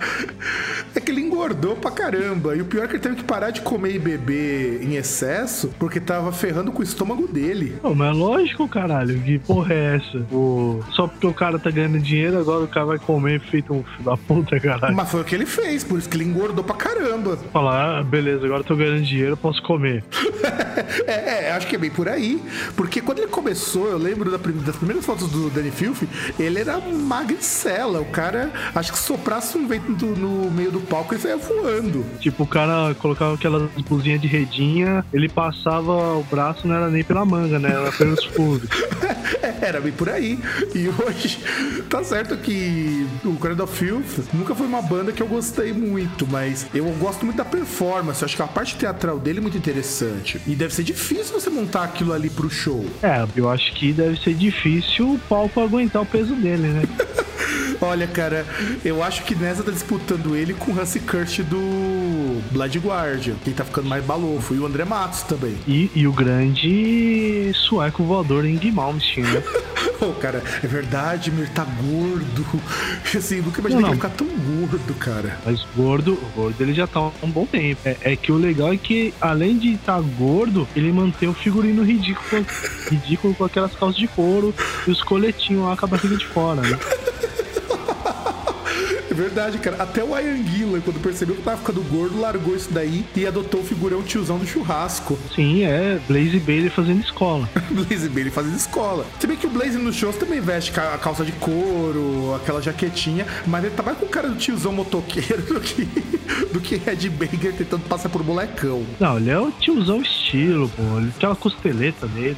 É que ele engordou pra caramba. E o pior é que ele teve que parar de comer e beber em excesso porque tava ferrando com o estômago dele. Não, mas é lógico, caralho. Que porra é essa? O... Só porque o cara tá ganhando dinheiro, agora o cara vai comer feito um filho da puta, caralho. Mas foi o que ele fez, por isso que ele engordou pra caramba. Falar, ah, beleza, agora eu tô ganhando dinheiro, posso comer. é, é, acho que é bem por aí. Porque quando ele começou, eu lembro das primeiras fotos do Danny Filth, ele era magricela. O cara, acho que soprasse um vento no, no meio do palco e saia voando. Tipo, o cara colocava aquelas blusinhas de redinha, ele passava o braço, não era nem pela manga, né? Era pelos furos. era bem por aí. E hoje, tá certo que o Cradle of Filth nunca foi uma banda que eu gostei muito, mas eu gosto muito da performance. Eu acho que a parte teatral dele é muito interessante. E deve ser difícil você montar aquilo ali pro show. É, eu acho que deve ser difícil o palco aguentar o peso dele, né? Olha, cara, eu acho que nessa tá disputando ele com o Hansi Kurt do Blood Guardian. Quem tá ficando mais balofo. E o André Matos também. E, e o grande sueco voador em Malmsteen, né? Pô, cara, é verdade, ele tá gordo. Assim, nunca imaginei não, não. que ele ficar tão gordo, cara. Mas gordo, gordo ele já tá há um bom tempo. É, é que o legal é que, além de estar tá gordo, ele mantém o figurino ridículo, ridículo com aquelas calças de couro e os coletinhos lá com a barriga de fora, né? É verdade, cara. Até o Ian quando percebeu que tava ficando gordo, largou isso daí e adotou o figurão tiozão do churrasco. Sim, é. Blaze Bailey fazendo escola. Blaze Bailey fazendo escola. Se bem que o Blaze nos shows também veste a calça de couro, aquela jaquetinha, mas ele tá mais com o cara do tiozão motoqueiro do que, do que Red Banger tentando passar por molecão. Não, ele é o tiozão estilo, pô. Aquela costeleta dele.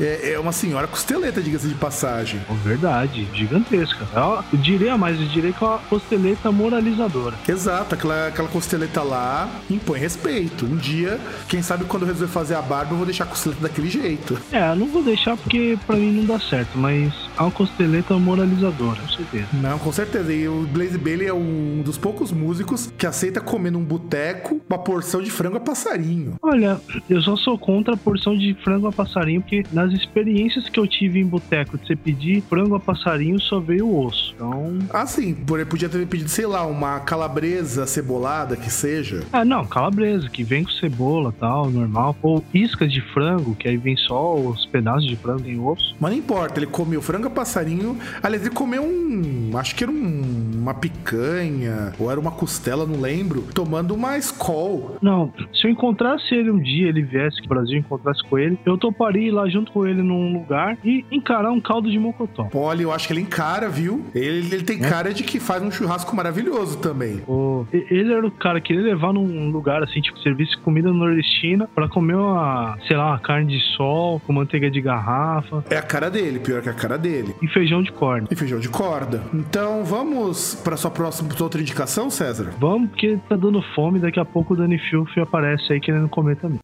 É, é uma senhora costeleta, diga-se de passagem. verdade, gigantesca. Eu, eu diria mais, eu diria que é uma costeleta moralizadora. Exato, aquela, aquela costeleta lá impõe respeito. Um dia, quem sabe quando eu resolver fazer a barba, eu vou deixar a costeleta daquele jeito. É, eu não vou deixar porque pra mim não dá certo, mas é uma costeleta moralizadora, com certeza. Não, com certeza. E o Blaze Bailey é um dos poucos músicos que aceita comer num boteco uma porção de frango a passarinho. Olha, eu só sou contra a porção de frango a passarinho, porque nas das experiências que eu tive em boteco de você pedir frango a passarinho, só veio o osso. Então. Ah, sim. Podia ter pedido, sei lá, uma calabresa cebolada que seja. Ah, não, calabresa, que vem com cebola tal, normal. Ou iscas de frango, que aí vem só os pedaços de frango em osso. Mas não importa, ele comeu frango a passarinho. Aliás, ele comeu um. Acho que era um, uma picanha, ou era uma costela, não lembro, tomando uma Skol. Não, se eu encontrasse ele um dia, ele viesse que o Brasil encontrasse com ele, eu toparia ir lá junto com ele num lugar e encarar um caldo de mocotó. Olha, eu acho que ele encara, viu? Ele, ele tem é? cara de que faz um churrasco maravilhoso também. Oh, ele era o cara que ia levar num lugar assim, tipo, serviço comida nordestina para comer uma, sei lá, uma carne de sol com manteiga de garrafa. É a cara dele, pior que a cara dele. E feijão de corda. E feijão de corda. Então vamos para sua próxima outra indicação, César? Vamos, porque tá dando fome, daqui a pouco o Dani Filf aparece aí querendo comer também.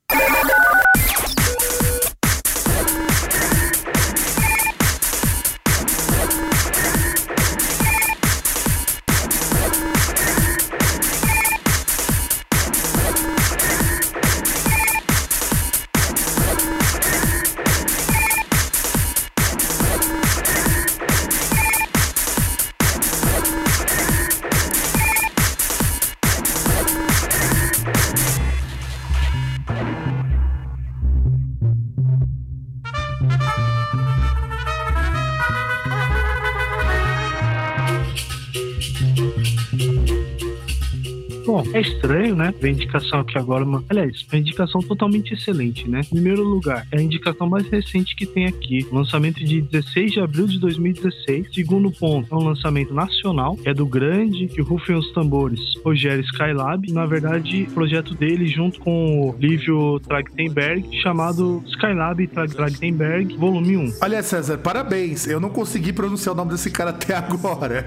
É estranho, né? A indicação aqui agora, uma... aliás, uma indicação totalmente excelente, né? Em primeiro lugar, é a indicação mais recente que tem aqui, lançamento de 16 de abril de 2016. Segundo ponto, é um lançamento nacional, é do grande, que rufem os tambores, Rogério Skylab. Na verdade, projeto dele junto com o Lívio Trachtenberg, chamado Skylab Trachtenberg, volume 1. Olha, César, parabéns. Eu não consegui pronunciar o nome desse cara até agora.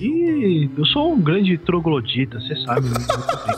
E eu sou um grande troglodita, você sabe. Né?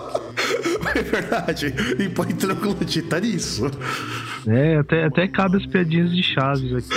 é verdade. E põe troglodita nisso. É, até, até cabe as piadinhas de Chaves aqui.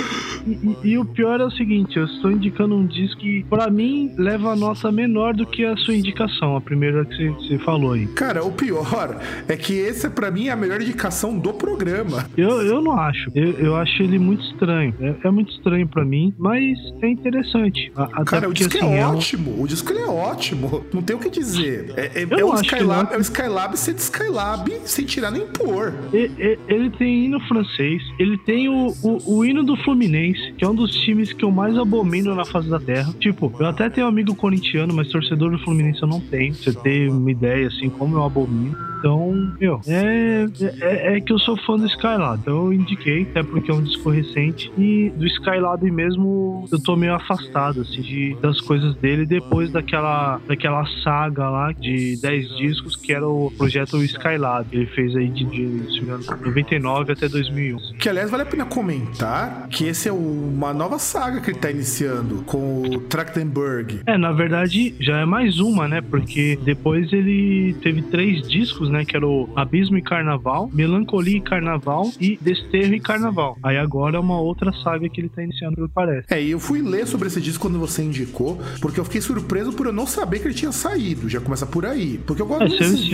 E, e, e, o pior é o seguinte, eu estou indicando um disco que, pra mim, leva a nota menor do que a sua indicação, a primeira que você falou aí. Cara, o pior é que esse, pra mim, é a melhor indicação do programa. Eu, eu não acho. Eu, eu acho ele muito estranho. É, é muito estranho pra mim, mas é interessante. Cara, o disco assim, é ótimo. É um... O disco ele é ótimo. Não tem o que dizer. É, é, é o, Skylab, é o Skylab de Skylab sem tirar nem pôr. Ele, ele tem hino francês, ele tem o, o, o hino do Fluminense que é um dos times que eu mais abomino na face da terra. Tipo, eu até tenho um amigo corintiano, mas torcedor do Fluminense eu não tenho. Você ter uma ideia, assim, como eu abomino. Então, meu, é, é, é que eu sou fã do Skylab. Então eu indiquei, até porque é um disco recente. E do Skylab mesmo, eu tô meio afastado, assim, de, das coisas dele depois daquela, daquela saga lá de 10 discos que era o projeto Skylab. Ele fez aí de, de, de 99 até 2011. Que aliás vale a pena comentar que esse é uma nova saga que ele tá iniciando com o Trachtenberg. É, na verdade, já é mais uma, né? Porque depois ele teve três discos, né? Que era o Abismo e Carnaval, Melancolia e Carnaval e Desterro e Carnaval. Aí agora é uma outra saga que ele tá iniciando, pelo parece. É, e eu fui ler sobre esse disco quando você indicou, porque eu fiquei surpreso por eu não saber que ele tinha saído. Já começa por aí. Porque eu gosto é, muito desses...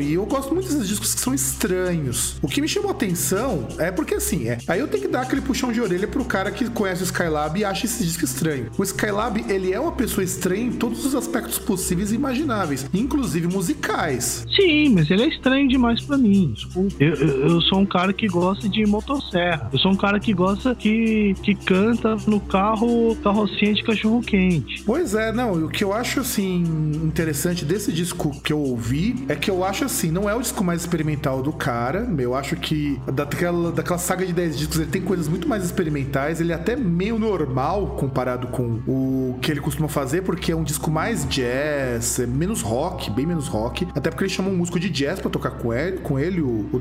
E eu gosto muito desses discos que são estranhos. O que me chamou a atenção é porque assim, é, aí eu tenho que dar aquele puxão de orelha pro cara que conhece o Skylab e acha esse disco estranho. O Skylab, ele é uma pessoa estranha em todos os aspectos possíveis e imagináveis, inclusive musicais. Sim, mas ele é estranho demais para mim. Eu, eu, eu, sou um cara que gosta de motosserra. Eu sou um cara que gosta que, que canta no carro, carrocinha de cachorro quente. Pois é, não. O que eu acho assim interessante desse disco que eu ouvi é que eu acho assim, não é o disco mais experimental do cara. Eu acho que daquela, daquela saga de 10 discos ele tem coisas muito mais experimentais ele é até meio normal comparado com o que ele costuma fazer, porque é um disco mais jazz, é menos rock, bem menos rock. Até porque ele chama um músico de jazz para tocar com ele. Com ele. O, o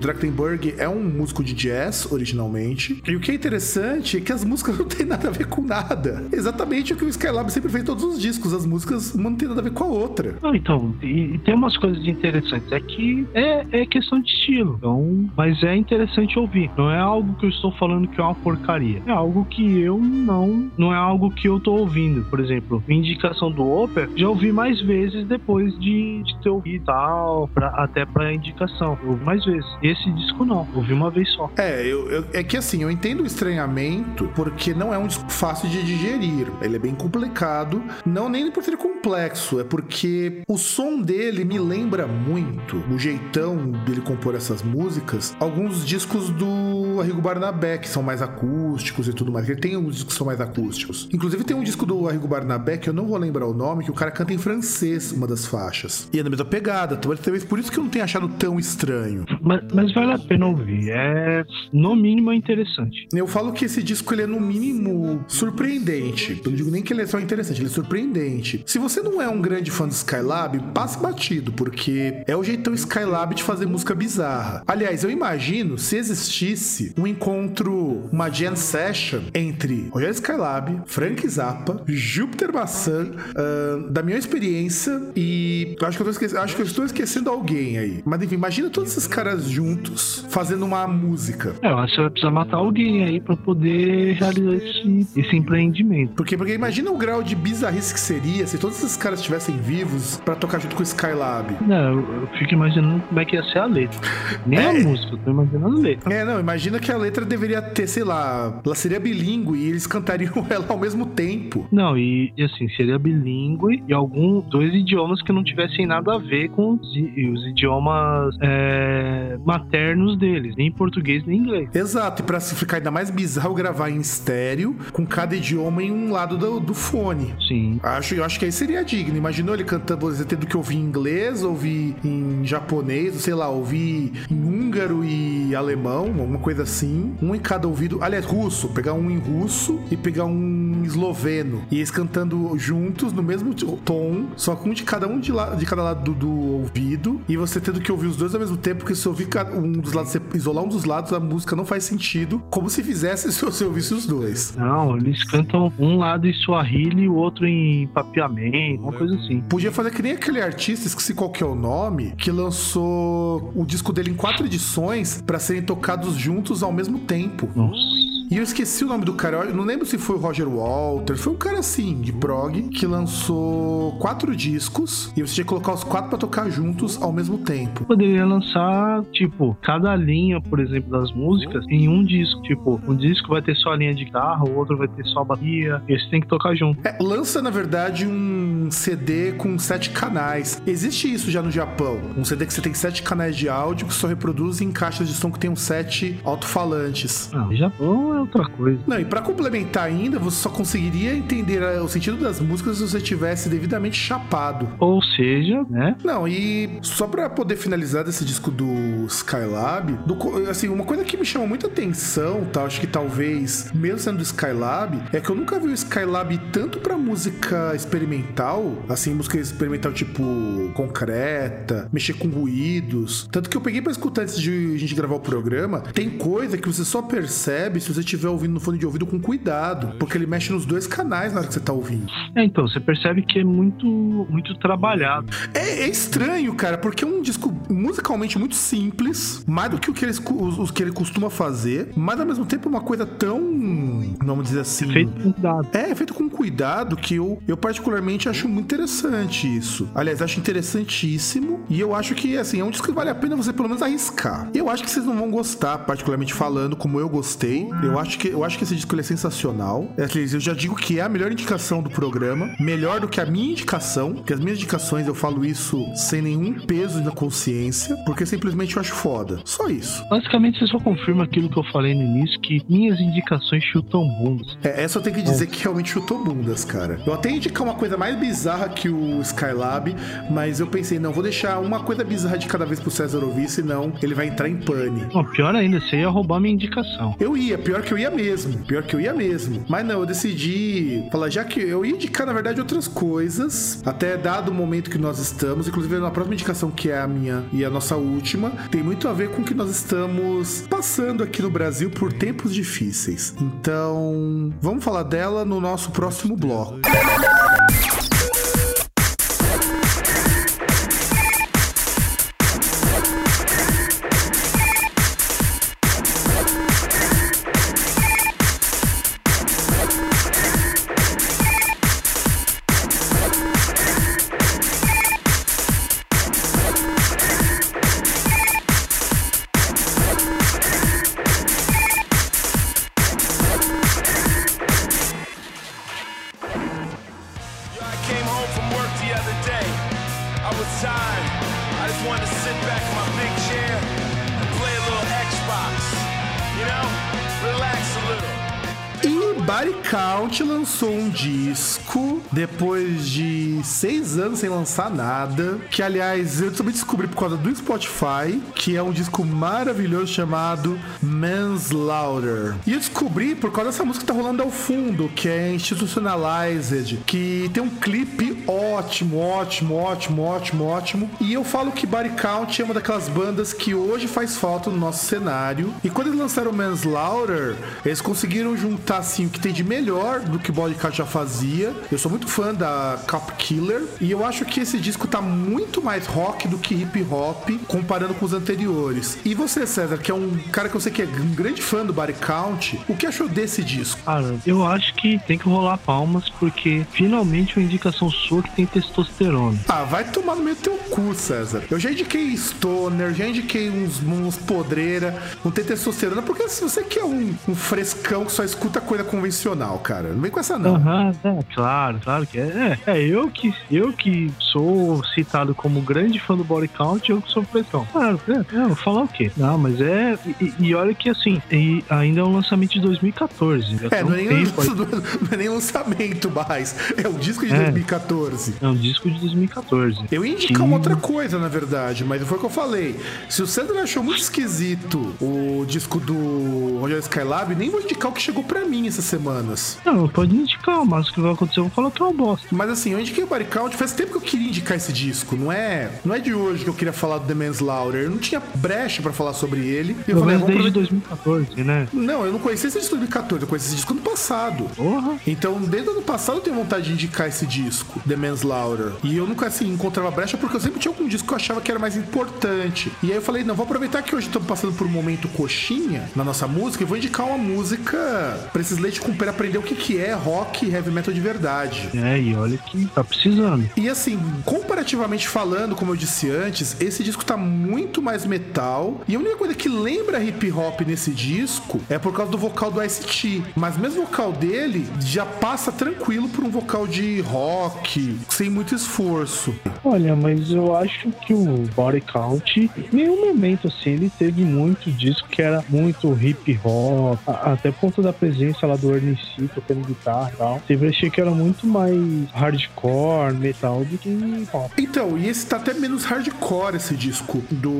é um músico de jazz originalmente. E o que é interessante é que as músicas não tem nada a ver com nada. Exatamente o que o Skylab sempre fez em todos os discos. As músicas não tem nada a ver com a outra. Não, então, e, e, tem umas coisas interessantes. É que é, é questão de estilo. Então, mas é interessante ouvir. Não é algo que eu estou falando que é uma porcaria. É algo que eu não. Não é algo que eu tô ouvindo. Por exemplo, indicação do Opera, já ouvi mais vezes depois de, de ter ouvido tal, pra, até pra indicação. Eu ouvi mais vezes. Esse disco não, ouvi uma vez só. É, eu, eu, é que assim, eu entendo o estranhamento, porque não é um disco fácil de digerir. Ele é bem complicado. Não nem por ser complexo, é porque o som dele me lembra muito, o jeitão dele compor essas músicas, alguns discos do Arrigo Barnabé, que são mais acústicos e tudo mais. Ele tem uns discos que são mais acústicos. Inclusive tem um disco do Arrigo Barnabé, que eu não vou lembrar o nome, que o cara canta em francês uma das faixas. E é na mesma pegada. Talvez por isso que eu não tenha achado tão estranho. Mas, mas vale a pena ouvir. É, no mínimo, é interessante. Eu falo que esse disco ele é, no mínimo, surpreendente. Eu não digo nem que ele é só interessante, ele é surpreendente. Se você não é um grande fã do Skylab, passe batido, porque é o jeitão Skylab de fazer música bizarra. Aliás, eu imagino se existisse um encontro, uma jam session entre Rogério Skylab, Frank Zappa, Júpiter Maçã, uh, da minha experiência e acho que, eu esquecendo, acho que eu estou esquecendo alguém aí. Mas enfim, imagina todos esses caras juntos fazendo uma música. É, eu acho que vai precisar matar alguém aí para poder realizar esse, esse empreendimento. Porque, porque imagina o grau de bizarrice que seria se todos esses caras estivessem vivos para tocar junto com o Skylab. Não, eu, eu fico imaginando como é que ia ser a letra. Nem é... a música, eu tô imaginando a letra. É, não, imagina imagina que a letra deveria ter, sei lá, ela seria bilíngue e eles cantariam ela ao mesmo tempo. Não, e, e assim, seria bilíngue e algum dois idiomas que não tivessem nada a ver com os, os idiomas é, maternos deles, nem português nem inglês. Exato, e pra ficar ainda mais bizarro gravar em estéreo, com cada idioma em um lado do, do fone. Sim. Acho, eu acho que aí seria digno. Imaginou ele cantando, você tendo que ouvir em inglês, ouvir em japonês, sei lá, ouvir em húngaro e alemão, alguma coisa assim. Um em cada ouvido. Aliás, russo. Pegar um em russo e pegar um em esloveno. E eles cantando juntos, no mesmo tom, só com um de cada um de, la, de cada lado do, do, ouvido. E você tendo que ouvir os dois ao mesmo tempo, porque se ouvir um dos lados, isolar um dos lados, a música não faz sentido. Como se fizesse se você ouvisse os dois. Não, eles cantam um lado em Swahili e o outro em papiamento, uma coisa assim. Podia fazer que nem aquele artista, esqueci qual que é o nome, que lançou o disco dele em quatro edições para serem tocados juntos ao mesmo tempo. Nossa. E eu esqueci o nome do cara, eu não lembro se foi o Roger Walter, foi um cara assim, de prog, que lançou quatro discos e você tinha que colocar os quatro para tocar juntos ao mesmo tempo. Poderia lançar, tipo, cada linha, por exemplo, das músicas em um disco. Tipo, um disco vai ter só a linha de guitarra, o outro vai ter só a bateria, e você tem que tocar junto. É, lança, na verdade, um CD com sete canais. Existe isso já no Japão. Um CD que você tem sete canais de áudio que só reproduz em caixas de som que tem um sete alto-falantes. Ah, no Japão é outra coisa. Não, e para complementar ainda, você só conseguiria entender o sentido das músicas se você tivesse devidamente chapado. Ou seja, né? Não, e só para poder finalizar desse disco do Skylab, do, assim, uma coisa que me chama muita atenção, tá? Acho que talvez, mesmo sendo do Skylab, é que eu nunca vi o Skylab tanto para música experimental, assim, música experimental tipo concreta, mexer com ruídos. Tanto que eu peguei para escutar antes de a gente gravar o programa, tem coisa que você só percebe se você estiver ouvindo no fone de ouvido com cuidado, porque ele mexe nos dois canais na hora que você tá ouvindo. É, então, você percebe que é muito, muito trabalhado. É, é estranho, cara, porque é um disco musicalmente muito simples, mais do que o que, eles, os, os que ele costuma fazer, mas ao mesmo tempo é uma coisa tão, vamos dizer assim... Feito com cuidado. É, feito com cuidado que eu, eu particularmente acho muito interessante isso. Aliás, acho interessantíssimo e eu acho que, assim, é um disco que vale a pena você pelo menos arriscar. Eu acho que vocês não vão gostar, particularmente falando, como eu gostei. Eu acho que, eu acho que esse disco é sensacional. É, eu já digo que é a melhor indicação do programa, melhor do que a minha indicação, que as minhas indicações eu falo isso sem nenhum peso na consciência, porque simplesmente eu acho foda. Só isso. Basicamente, você só confirma aquilo que eu falei no início, que minhas indicações chutam bundas. É, essa eu tenho que dizer que realmente chutou bundas, cara. Eu até ia indicar uma coisa mais bizarra que o Skylab, mas eu pensei, não, vou deixar uma coisa bizarra de cada vez pro César ouvir, senão ele vai entrar em pane. Não, pior ainda, você ia roubar minha indicação. Eu ia, pior que eu ia mesmo. Pior que eu ia mesmo. Mas não, eu decidi falar, já que eu ia indicar, na verdade, outras coisas, até dado o momento que nós estamos, inclusive na próxima indicação, que é a minha e a nossa última, tem muito a ver com que nós estamos passando aqui no Brasil por tempos difíceis. Então, vamos falar dela no nosso próximo bloco. America. Lançou um disco depois de seis anos sem lançar nada. Que, aliás, eu também descobri por causa do Spotify, que é um disco maravilhoso chamado Manslaughter. E eu descobri por causa dessa música que tá rolando ao fundo, que é Institutionalized, que tem um clipe ótimo, ótimo, ótimo, ótimo, ótimo. E eu falo que Body Count é uma daquelas bandas que hoje faz falta no nosso cenário. E quando eles lançaram Manslaughter, eles conseguiram juntar assim o que tem de melhor do que o Body Count já fazia. Eu sou muito fã da Cop Killer e eu acho que esse disco tá muito mais rock do que hip hop comparando com os anteriores. E você, César, que é um cara que eu sei que é um grande fã do Body Count, o que achou desse disco? Cara, eu acho que tem que rolar palmas porque finalmente uma indicação sua que tem testosterona. Ah, vai tomar no meio do teu cu, César. Eu já indiquei Stoner, já indiquei uns, uns podreira, não tem testosterona, porque se você quer um, um frescão que só escuta coisa convencional, cara, não vem com essa não. Uhum, é, claro, claro que é. é. É, eu que, eu que sou citado como grande fã do Body Count, eu que sou frescão. Claro, é, é, vou falar o quê? Não, mas é. E, e olha que assim, e ainda é um lançamento de 2014. É, não é, nem, não é nem lançamento mais. É um disco de é, 2014. É um disco de 2014. Eu ia indicar uma outra coisa, na verdade, mas foi o que eu falei. Se o César achou muito esquisito o disco do Roger Skylab, nem vou indicar o que chegou pra mim essas semanas. Não, pode indicar, mas o que vai acontecer, eu vou falar que é uma bosta. Mas assim, eu indiquei o Body Count, faz tempo que eu queria indicar esse disco. Não é, não é de hoje que eu queria falar do The Man's Lauder. Eu não tinha brecha pra falar sobre ele. Eu falei, desde 2014, né? Não, eu não conheci esse disco em 2014, eu conheci esse disco no passado. Porra. Então, desde o ano passado eu tenho vontade de indicar esse disco, The Man's Lauder. E eu nunca, assim, encontrava brecha porque eu sempre tinha algum disco que eu achava que era mais importante. E aí eu falei, não, vou aproveitar que hoje estamos passando por um momento coxinha na nossa música e vou indicar uma música pra esses leite com pera aprender o que, que é rock e heavy metal de verdade. É, e olha que tá precisando. E assim, comparativamente falando, como eu disse antes, esse disco tá muito mais metal. E a única coisa que lembra hip hop nesse disco é por causa do vocal do Ice-T. Mas mesmo o vocal dele já passa tranquilo por um vocal de rock, sem muito esforço. Olha, mas eu acho que o Body Count, em nenhum momento assim, ele teve muito disco que era muito hip hop, até por conta da presença lá do Ernie C tocando guitarra e tal. Sempre achei que era muito mais hardcore, metal do que hip hop. Então, e esse tá até menos hardcore esse disco do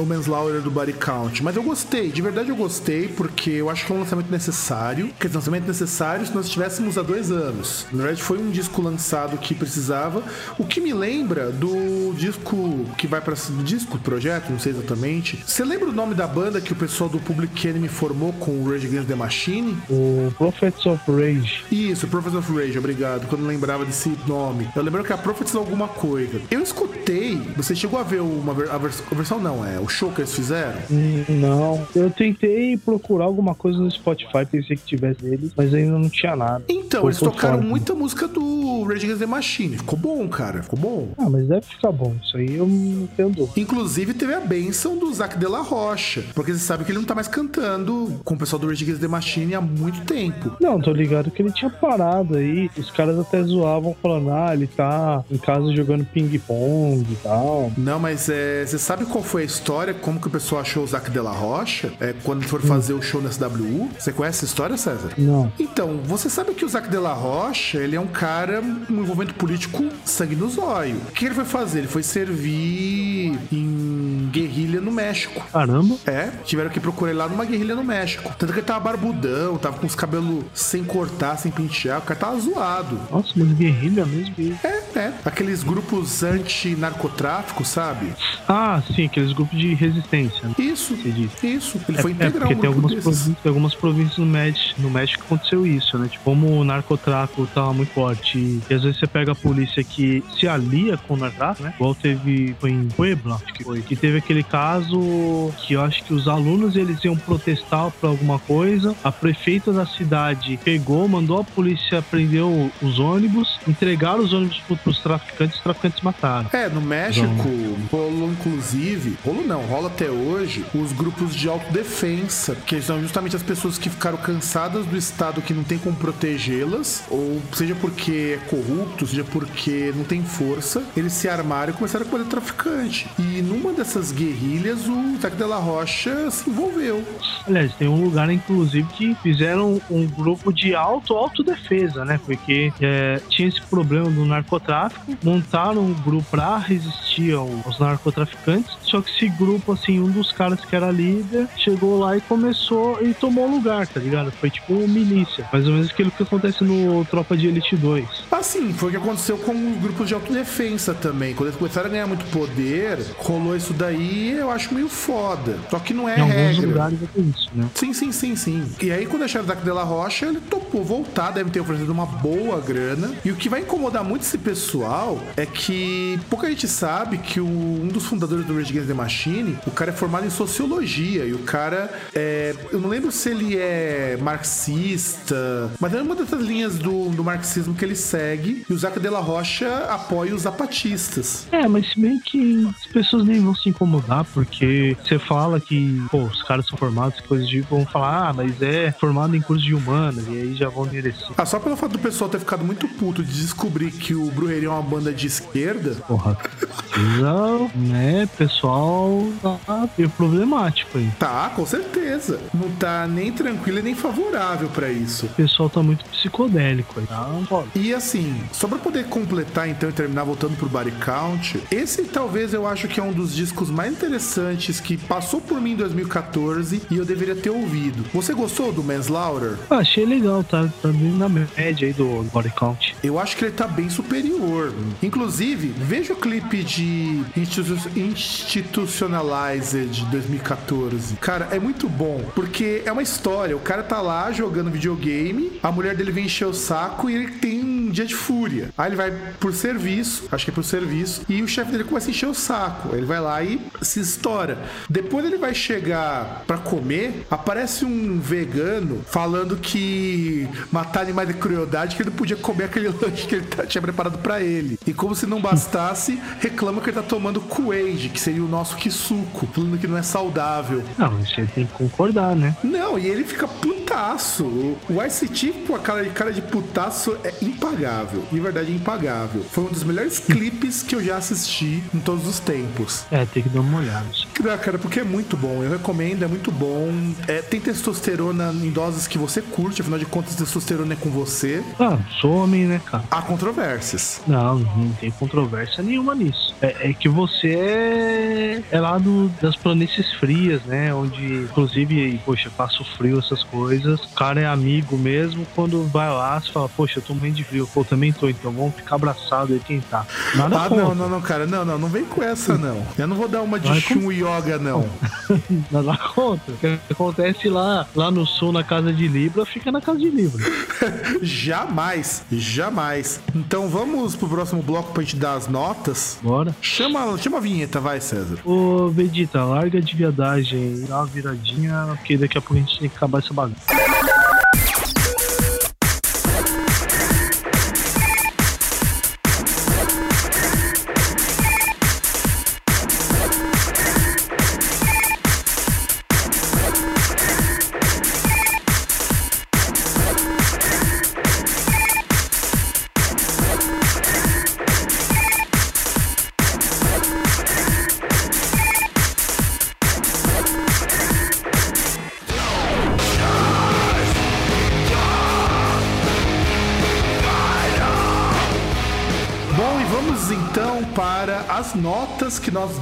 o Manslaughter do Body Count, mas eu gostei, de verdade eu gostei, porque eu acho que é um lançamento necessário, que é um lançamento necessário se nós estivéssemos há dois anos. Na verdade, foi um disco lançado que precisava, o que me lembra do disco que vai para disco, projeto, não sei exatamente. Você lembra o nome da banda que o pessoal do Public Enemy formou com o Rage Against the Machine? O Prophets of Rage. Isso, Prophets of Rage, obrigado. Quando eu lembrava desse nome. Eu lembro que a Prophets alguma coisa. Eu escutei, você chegou a ver uma a, vers a versão não, é o show que eles fizeram? Não. Eu tentei procurar alguma coisa no Spotify, pensei que tivesse eles, mas ainda não tinha nada. Então, Foi eles tocaram muita música do Rage Against the Machine. Ficou bom, cara. Ficou bom. Ah, mas deve ficar bom. Isso aí eu não tenho dúvida. Inclusive, teve a benção do Zac de la Rocha. Porque você sabe que ele não tá mais cantando com o pessoal do Rage Against the Machine há muito tempo. Não, tô ligado que ele tinha parado aí. Os caras até zoavam falando, ah, ele tá em casa jogando ping-pong e tal. Não, mas é, você sabe qual foi a história? Como que o pessoal achou o Zac de la Rocha? É, quando for fazer hum. o show na SWU? Você conhece essa história, César? Não. Então, você sabe que o Zac de la Rocha, ele é um cara, um envolvimento político sangue no zóio. O que ele foi fazer? Ele foi servir em guerrilha no México. Caramba. É, tiveram que procurar ele lá numa guerrilha no México. Tanto que ele tava barbudão, tava com os cabelos sem cortar, sem pentear, o cara tava zoado. Nossa, mas guerrilha mesmo? É, é. Aqueles grupos anti-narcotráfico, sabe? Ah, sim, aqueles grupos de resistência. Isso. Isso. Ele é, foi integral. É porque tem algumas, províncias, algumas províncias no México, no México que aconteceu isso, né? Tipo, como o narcotráfico tava muito forte e, e às vezes você pega a polícia que se alia com o narcotráfico, né? Igual teve, foi em Puebla, acho que foi, que teve aquele caso que eu acho que os alunos eles iam protestar por alguma coisa, a prefeita da cidade pegou, mandou a polícia prender os ônibus, entregaram os ônibus para os traficantes, os traficantes mataram. É, no México então... rolou inclusive, rolou não, rola até hoje, os grupos de autodefensa, que são justamente as pessoas que ficaram cansadas do Estado que não tem como protegê-las, ou seja porque é corrupto, seja porque não tem força, eles se armaram e começaram a combater traficante. E numa dessas guerrilhas, o Zac de la Rocha se envolveu. Aliás, tem um lugar, inclusive, que fizeram um grupo de auto-autodefesa, né? Porque é, tinha esse problema do narcotráfico, montaram um grupo para resistir aos narcotraficantes, só que esse grupo, assim, um dos caras que era líder, chegou lá e começou e tomou lugar, tá ligado? Foi tipo uma milícia. Mais ou menos aquilo que acontece no Tropa de Elite 2. Assim, foi o que aconteceu com os grupos de autodefesa também. Quando eles começaram a ganhar muito poder, rolou isso daí aí eu acho meio foda. Só que não é Em alguns regra. lugares é por isso, né? Sim, sim, sim, sim. E aí, quando acharam Zac de la Rocha, ele topou voltar, deve ter oferecido uma boa grana. E o que vai incomodar muito esse pessoal é que pouca gente sabe que o- um dos fundadores do Rage Against the Machine, o cara é formado em sociologia. E o cara é. Eu não lembro se ele é marxista, mas é uma dessas linhas do, do marxismo que ele segue. E o Zac de la Rocha apoia os zapatistas. É, mas se bem que as pessoas nem vão se incomodar, porque você fala que, pô, os caras são formados em coisas de. vão falar, ah, mas é formado em curso de humanas, e aí já vão merecer. Ah, só pelo fato do pessoal ter ficado muito puto de descobrir que o Brujeria é uma banda de esquerda, Porra, precisa, né, pessoal tá meio problemático aí. Tá, com certeza. Não tá nem tranquilo e nem favorável pra isso. O pessoal tá muito psicodélico aí, tá? E assim, só pra poder completar então e terminar voltando pro Body Count, esse talvez eu acho que é um dos discos mais interessantes que passou por mim em 2014 e eu deveria ter ouvido. Você gostou do Manslaughter? Ah, achei legal, tá, tá bem na média aí do body count. Eu acho que ele tá bem superior. Inclusive, veja o clipe de Institu Institutionalized de 2014. Cara, é muito bom, porque é uma história. O cara tá lá jogando videogame, a mulher dele vem encher o saco e ele tem um dia de fúria. Aí ele vai por serviço, acho que é por serviço, e o chefe dele começa a encher o saco. Ele vai lá e se estoura. Depois ele vai chegar pra comer, aparece um vegano falando que matar animais é crueldade, que ele podia comer aquele lanche que ele tá- tinha preparado pra ele. E como se não bastasse, reclama que ele tá tomando Kool-Aid, que seria o nosso Kisuko, falando que não é saudável. Não, você tem que concordar, né? Não, e ele fica putaço. O o ICT com a cara de, cara de putaço é impagável. De verdade, é impagável. Foi um dos melhores clipes que eu já assisti em todos os tempos. É, tem que dar uma olhada. Ah, cara, porque é muito bom. Eu recomendo, é muito bom. É, tem testosterona em doses que você curte, afinal de contas, testosterona é com você. Ah, sou homem, né, cara? Há controvérsias. Não, não tem controvérsia nenhuma nisso. É, é que você é, é lá do, das planícies frias, né? Onde, inclusive, poxa, passo frio, essas coisas. O cara é amigo mesmo. Quando vai lá, você fala, poxa, eu tô morrendo de frio. Pô, também tô, então vamos ficar abraçado aí quem tá. Nada Ah, contra. não, não, não, cara. Não, não, não vem com essa, não. Eu não vou dar uma de Vai com- chum yoga, não. Nada contra. O que acontece lá, lá no sul, na casa de Libra, fica na casa de Libra. jamais, jamais. Então vamos pro próximo bloco pra gente dar as notas. Bora. Chama, chama a vinheta, vai, César. Ô, Vegeta, larga de viadagem, dá uma viradinha, porque daqui a pouco a gente tem que acabar essa bagunça.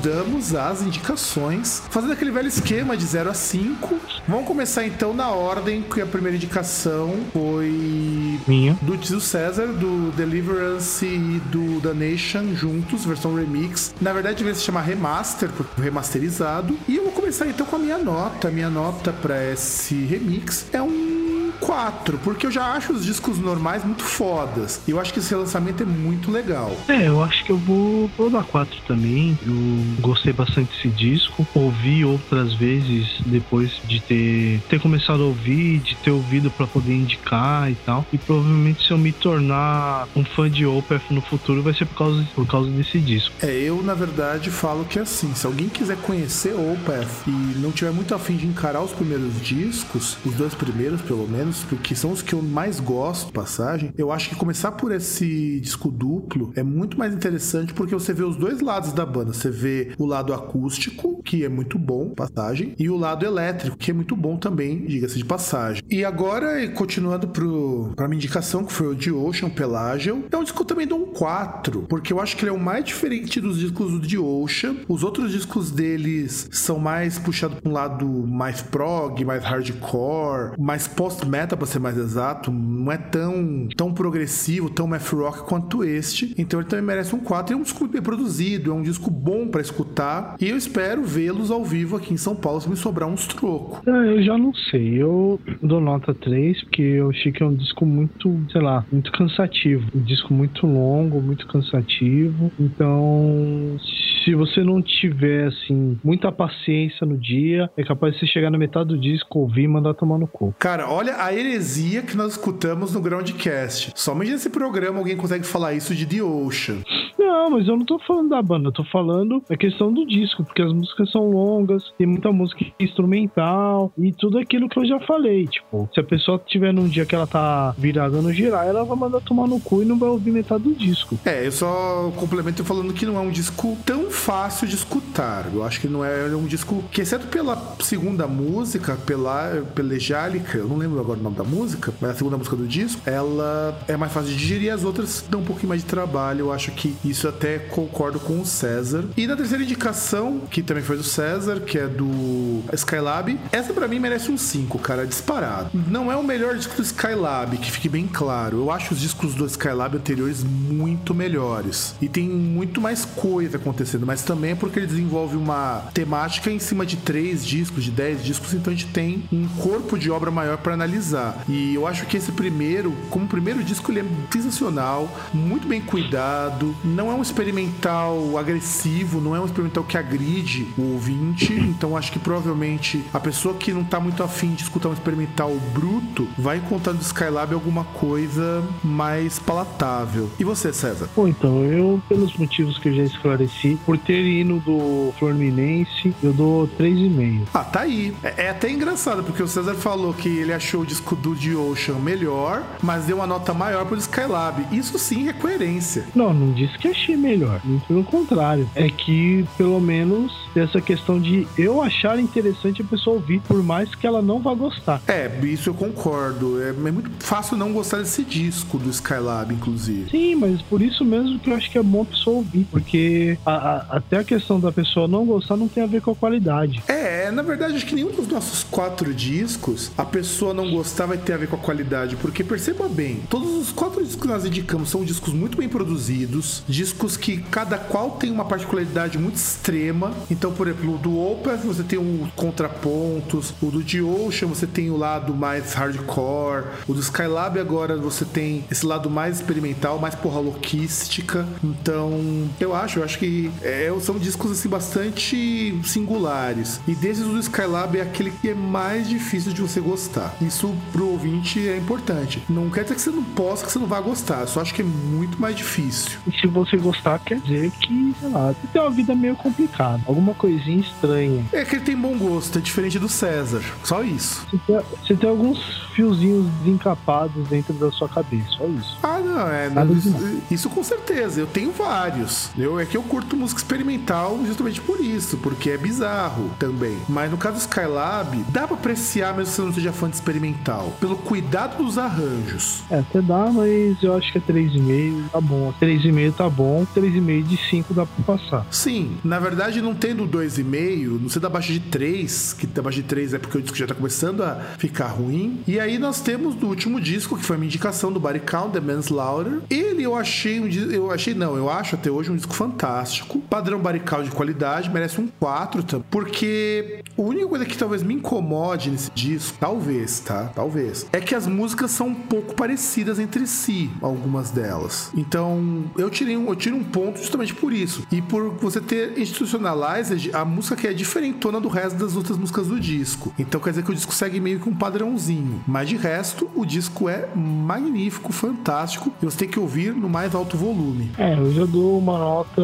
Damos às indicações, fazendo aquele velho esquema de 0 a 5. Vamos começar então na ordem que a primeira indicação foi Minha. do Tio César, do Deliverance e do The Nation juntos, versão remix. Na verdade, devia se chamar remaster, porque remasterizado. E eu vou começar então com a minha nota. A minha nota para esse remix é um 4, porque eu já acho os discos normais muito fodas. E eu acho que esse relançamento é muito legal. É, eu acho que eu vou, vou dar 4 também. Eu gostei bastante desse disco. Ouvi outras vezes depois de ter, ter começado a ouvir, de ter ouvido pra poder indicar e tal. E provavelmente se eu me tornar um fã de Opeth no futuro vai ser por causa, por causa desse disco. É, eu na verdade falo que é assim, se alguém quiser conhecer Opeth e não tiver muito afim de encarar os primeiros discos, os dois primeiros pelo menos, porque são os que eu mais gosto, passagem, eu acho que começar por esse disco duplo é muito mais interessante porque você vê os dois lados da banda. Você vê o lado acústico, que é muito bom, passagem, e o lado elétrico, que é muito bom também, diga-se de passagem. E agora, continuando pro, pra minha indicação, que foi o de Ocean Pelagian, é um disco que eu também dou um 4, porque eu acho que ele é o mais diferente dos discos do The Ocean. Os outros discos deles são mais puxados pra um lado mais prog, mais hardcore, mais post-metal metal, pra ser mais exato, não é tão, tão progressivo, tão math rock quanto este. Então ele também merece um 4. É um disco bem produzido, é um disco bom para escutar. E eu espero vê-los ao vivo aqui em São Paulo se me sobrar uns trocos. É, eu já não sei. Eu dou nota 3, porque eu achei que é um disco muito, sei lá, muito cansativo. Um disco muito longo, muito cansativo. Então, se você não tiver, assim, muita paciência no dia, é capaz de você chegar na metade do disco, ouvir e mandar tomar no cu. Cara, olha a heresia que nós escutamos no Groundcast. Somente nesse programa alguém consegue falar isso de The Ocean. Não, mas eu não tô falando da banda, eu tô falando a questão do disco, porque as músicas são longas, tem muita música instrumental e tudo aquilo que eu já falei. Tipo, se a pessoa tiver num dia que ela tá virada no girar, ela vai mandar tomar no cu e não vai ouvir metade do disco. É, eu só complemento falando que não é um disco tão fácil de escutar. Eu acho que não é um disco que, exceto pela segunda música, pela Pelejálica, eu não lembro agora o nome da música, mas a segunda música do disco, ela é mais fácil de digerir, as outras dão um pouquinho mais de trabalho. Eu acho que isso até concordo com o César. E na terceira indicação, que também foi do César, que é do Skylab, essa para mim merece um 5, cara, disparado. Não é o melhor disco do Skylab, que fique bem claro. Eu acho os discos do Skylab anteriores muito melhores. E tem muito mais coisa acontecendo, mas também é porque ele desenvolve uma temática em cima de três discos, de dez discos, então a gente tem um corpo de obra maior para analisar. E eu acho que esse primeiro, como primeiro disco, ele é sensacional, muito bem cuidado, não é um experimental agressivo, não é um experimental que agride o ouvinte, então acho que provavelmente a pessoa que não tá muito afim de escutar um experimental bruto vai encontrar no Skylab alguma coisa mais palatável. E você, César? Bom, então, eu, pelos motivos que eu já esclareci, por ter ido do Fluminense, eu dou 3,5. Ah, tá aí. É, é, até engraçado, porque o César falou que ele achou disco do The Ocean melhor, mas deu uma nota maior pro Skylab. Isso sim é coerência. Não, não disse que achei melhor. Muito pelo contrário. É que, pelo menos, essa questão de eu achar interessante a pessoa ouvir, por mais que ela não vá gostar. É, isso eu concordo. É, é muito fácil não gostar desse disco do Skylab, inclusive. Sim, mas por isso mesmo que eu acho que é bom a pessoa ouvir, porque a, a, até a questão da pessoa não gostar não tem a ver com a qualidade. É, na verdade, acho que nenhum dos nossos quatro discos a pessoa não gostar vai ter a ver com a qualidade, porque perceba bem, todos os quatro discos que nós indicamos são discos muito bem produzidos, discos que cada qual tem uma particularidade muito extrema. Então, por exemplo, o do Opeth você tem os contrapontos, o do The Ocean você tem o lado mais hardcore, o do Skylab agora você tem esse lado mais experimental, mais porra louquística. Então, eu acho, eu acho que é, são discos assim bastante singulares. E desses o do Skylab é aquele que é mais difícil de você gostar. Isso pro ouvinte é importante. Não quer dizer que você não possa, que você não vai gostar. Eu só acho que é muito mais difícil. E se você gostar, quer dizer que, sei lá, você tem uma vida meio complicada. Alguma coisinha estranha. É que ele tem bom gosto, é diferente do César. Só isso. Você tem, você tem alguns fiozinhos desencapados dentro da sua cabeça. Só isso. Ah, não, é. Não, isso, isso, com certeza. Eu tenho vários. Eu, é que eu curto música experimental justamente por isso, porque é bizarro também. Mas no caso do Skylab, dá pra apreciar mesmo se você não seja fã de experimental. Pelo cuidado dos arranjos. É, até dá, mas eu acho que é 3,5 tá bom. 3,5 tá bom, 3,5 de 5 dá pra passar. Sim, na verdade, não tendo 2,5, não ser da abaixo de 3, que abaixo de 3 é porque o disco já tá começando a ficar ruim. E aí nós temos do último disco, que foi uma indicação do Body Count, The Manslaughter. Ele eu achei eu achei não, eu acho até hoje um disco fantástico. Padrão Body Count de qualidade, merece um 4, tá? porque a única coisa que talvez me incomode nesse disco, talvez, tá? Talvez, é que as músicas são um pouco parecidas entre si, algumas delas. Então, eu tirei um, eu tiro um ponto justamente por isso. E por você ter Institutionalized, a música que é diferentona do resto das outras músicas do disco. Então quer dizer que o disco segue meio que um padrãozinho. Mas de resto, o disco é magnífico, fantástico. E você tem que ouvir no mais alto volume. É, eu já dou uma nota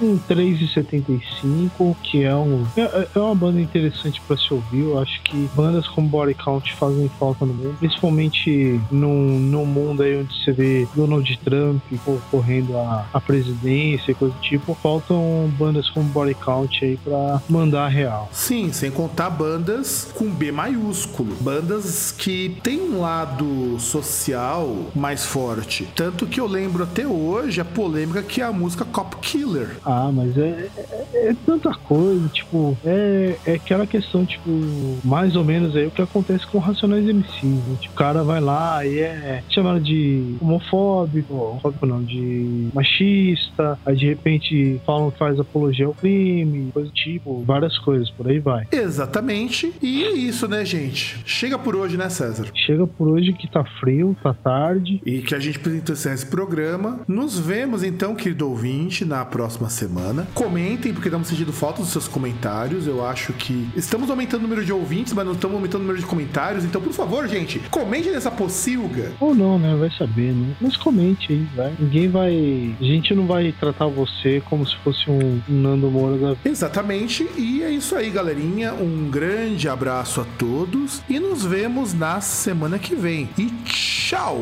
um 3,75, que é, um, é, é uma banda interessante para se ouvir. Eu acho que bandas como Body Count fazem falta no mundo, principalmente num, num mundo aí onde você vê Donald Trump concorrendo à, à presidência e coisa do tipo, faltam bandas como Body Count aí pra mandar a real. Sim, sem contar bandas com B maiúsculo. Bandas que tem um lado social mais forte. Tanto que eu lembro até hoje a polêmica que é a música Cop Killer. Ah, mas é, é, é tanta coisa, tipo, é, é aquela questão, tipo, mais ou menos aí o que acontece com Racionais MCs, né? Tipo, o cara vai lá e é chamado de homofóbico, homofóbico não, de machista, aí de repente falam que faz apologia ao crime, coisa do tipo, várias coisas, por aí vai. Exatamente. E é isso, né, gente? Chega por hoje, né, César? Chega por hoje que tá frio, tá tarde. E que a gente precisa encerrar esse programa. Nos vemos então, querido ouvinte, na próxima semana. Comentem, porque estamos sentindo falta dos seus comentários. Eu acho que estamos aumentando o número de ouvintes, mas não estamos aumentando o número de comentários. Então, por favor, gente, comente nessa pocilga. Ou não, né? Vai saber, né? Mas comente aí, vai. Ninguém vai. A gente não vai tratar você como se fosse um, um Nando Moura da Exatamente. E é isso aí, galerinha. Um grande abraço a todos e nos vemos na semana que vem. E tchau!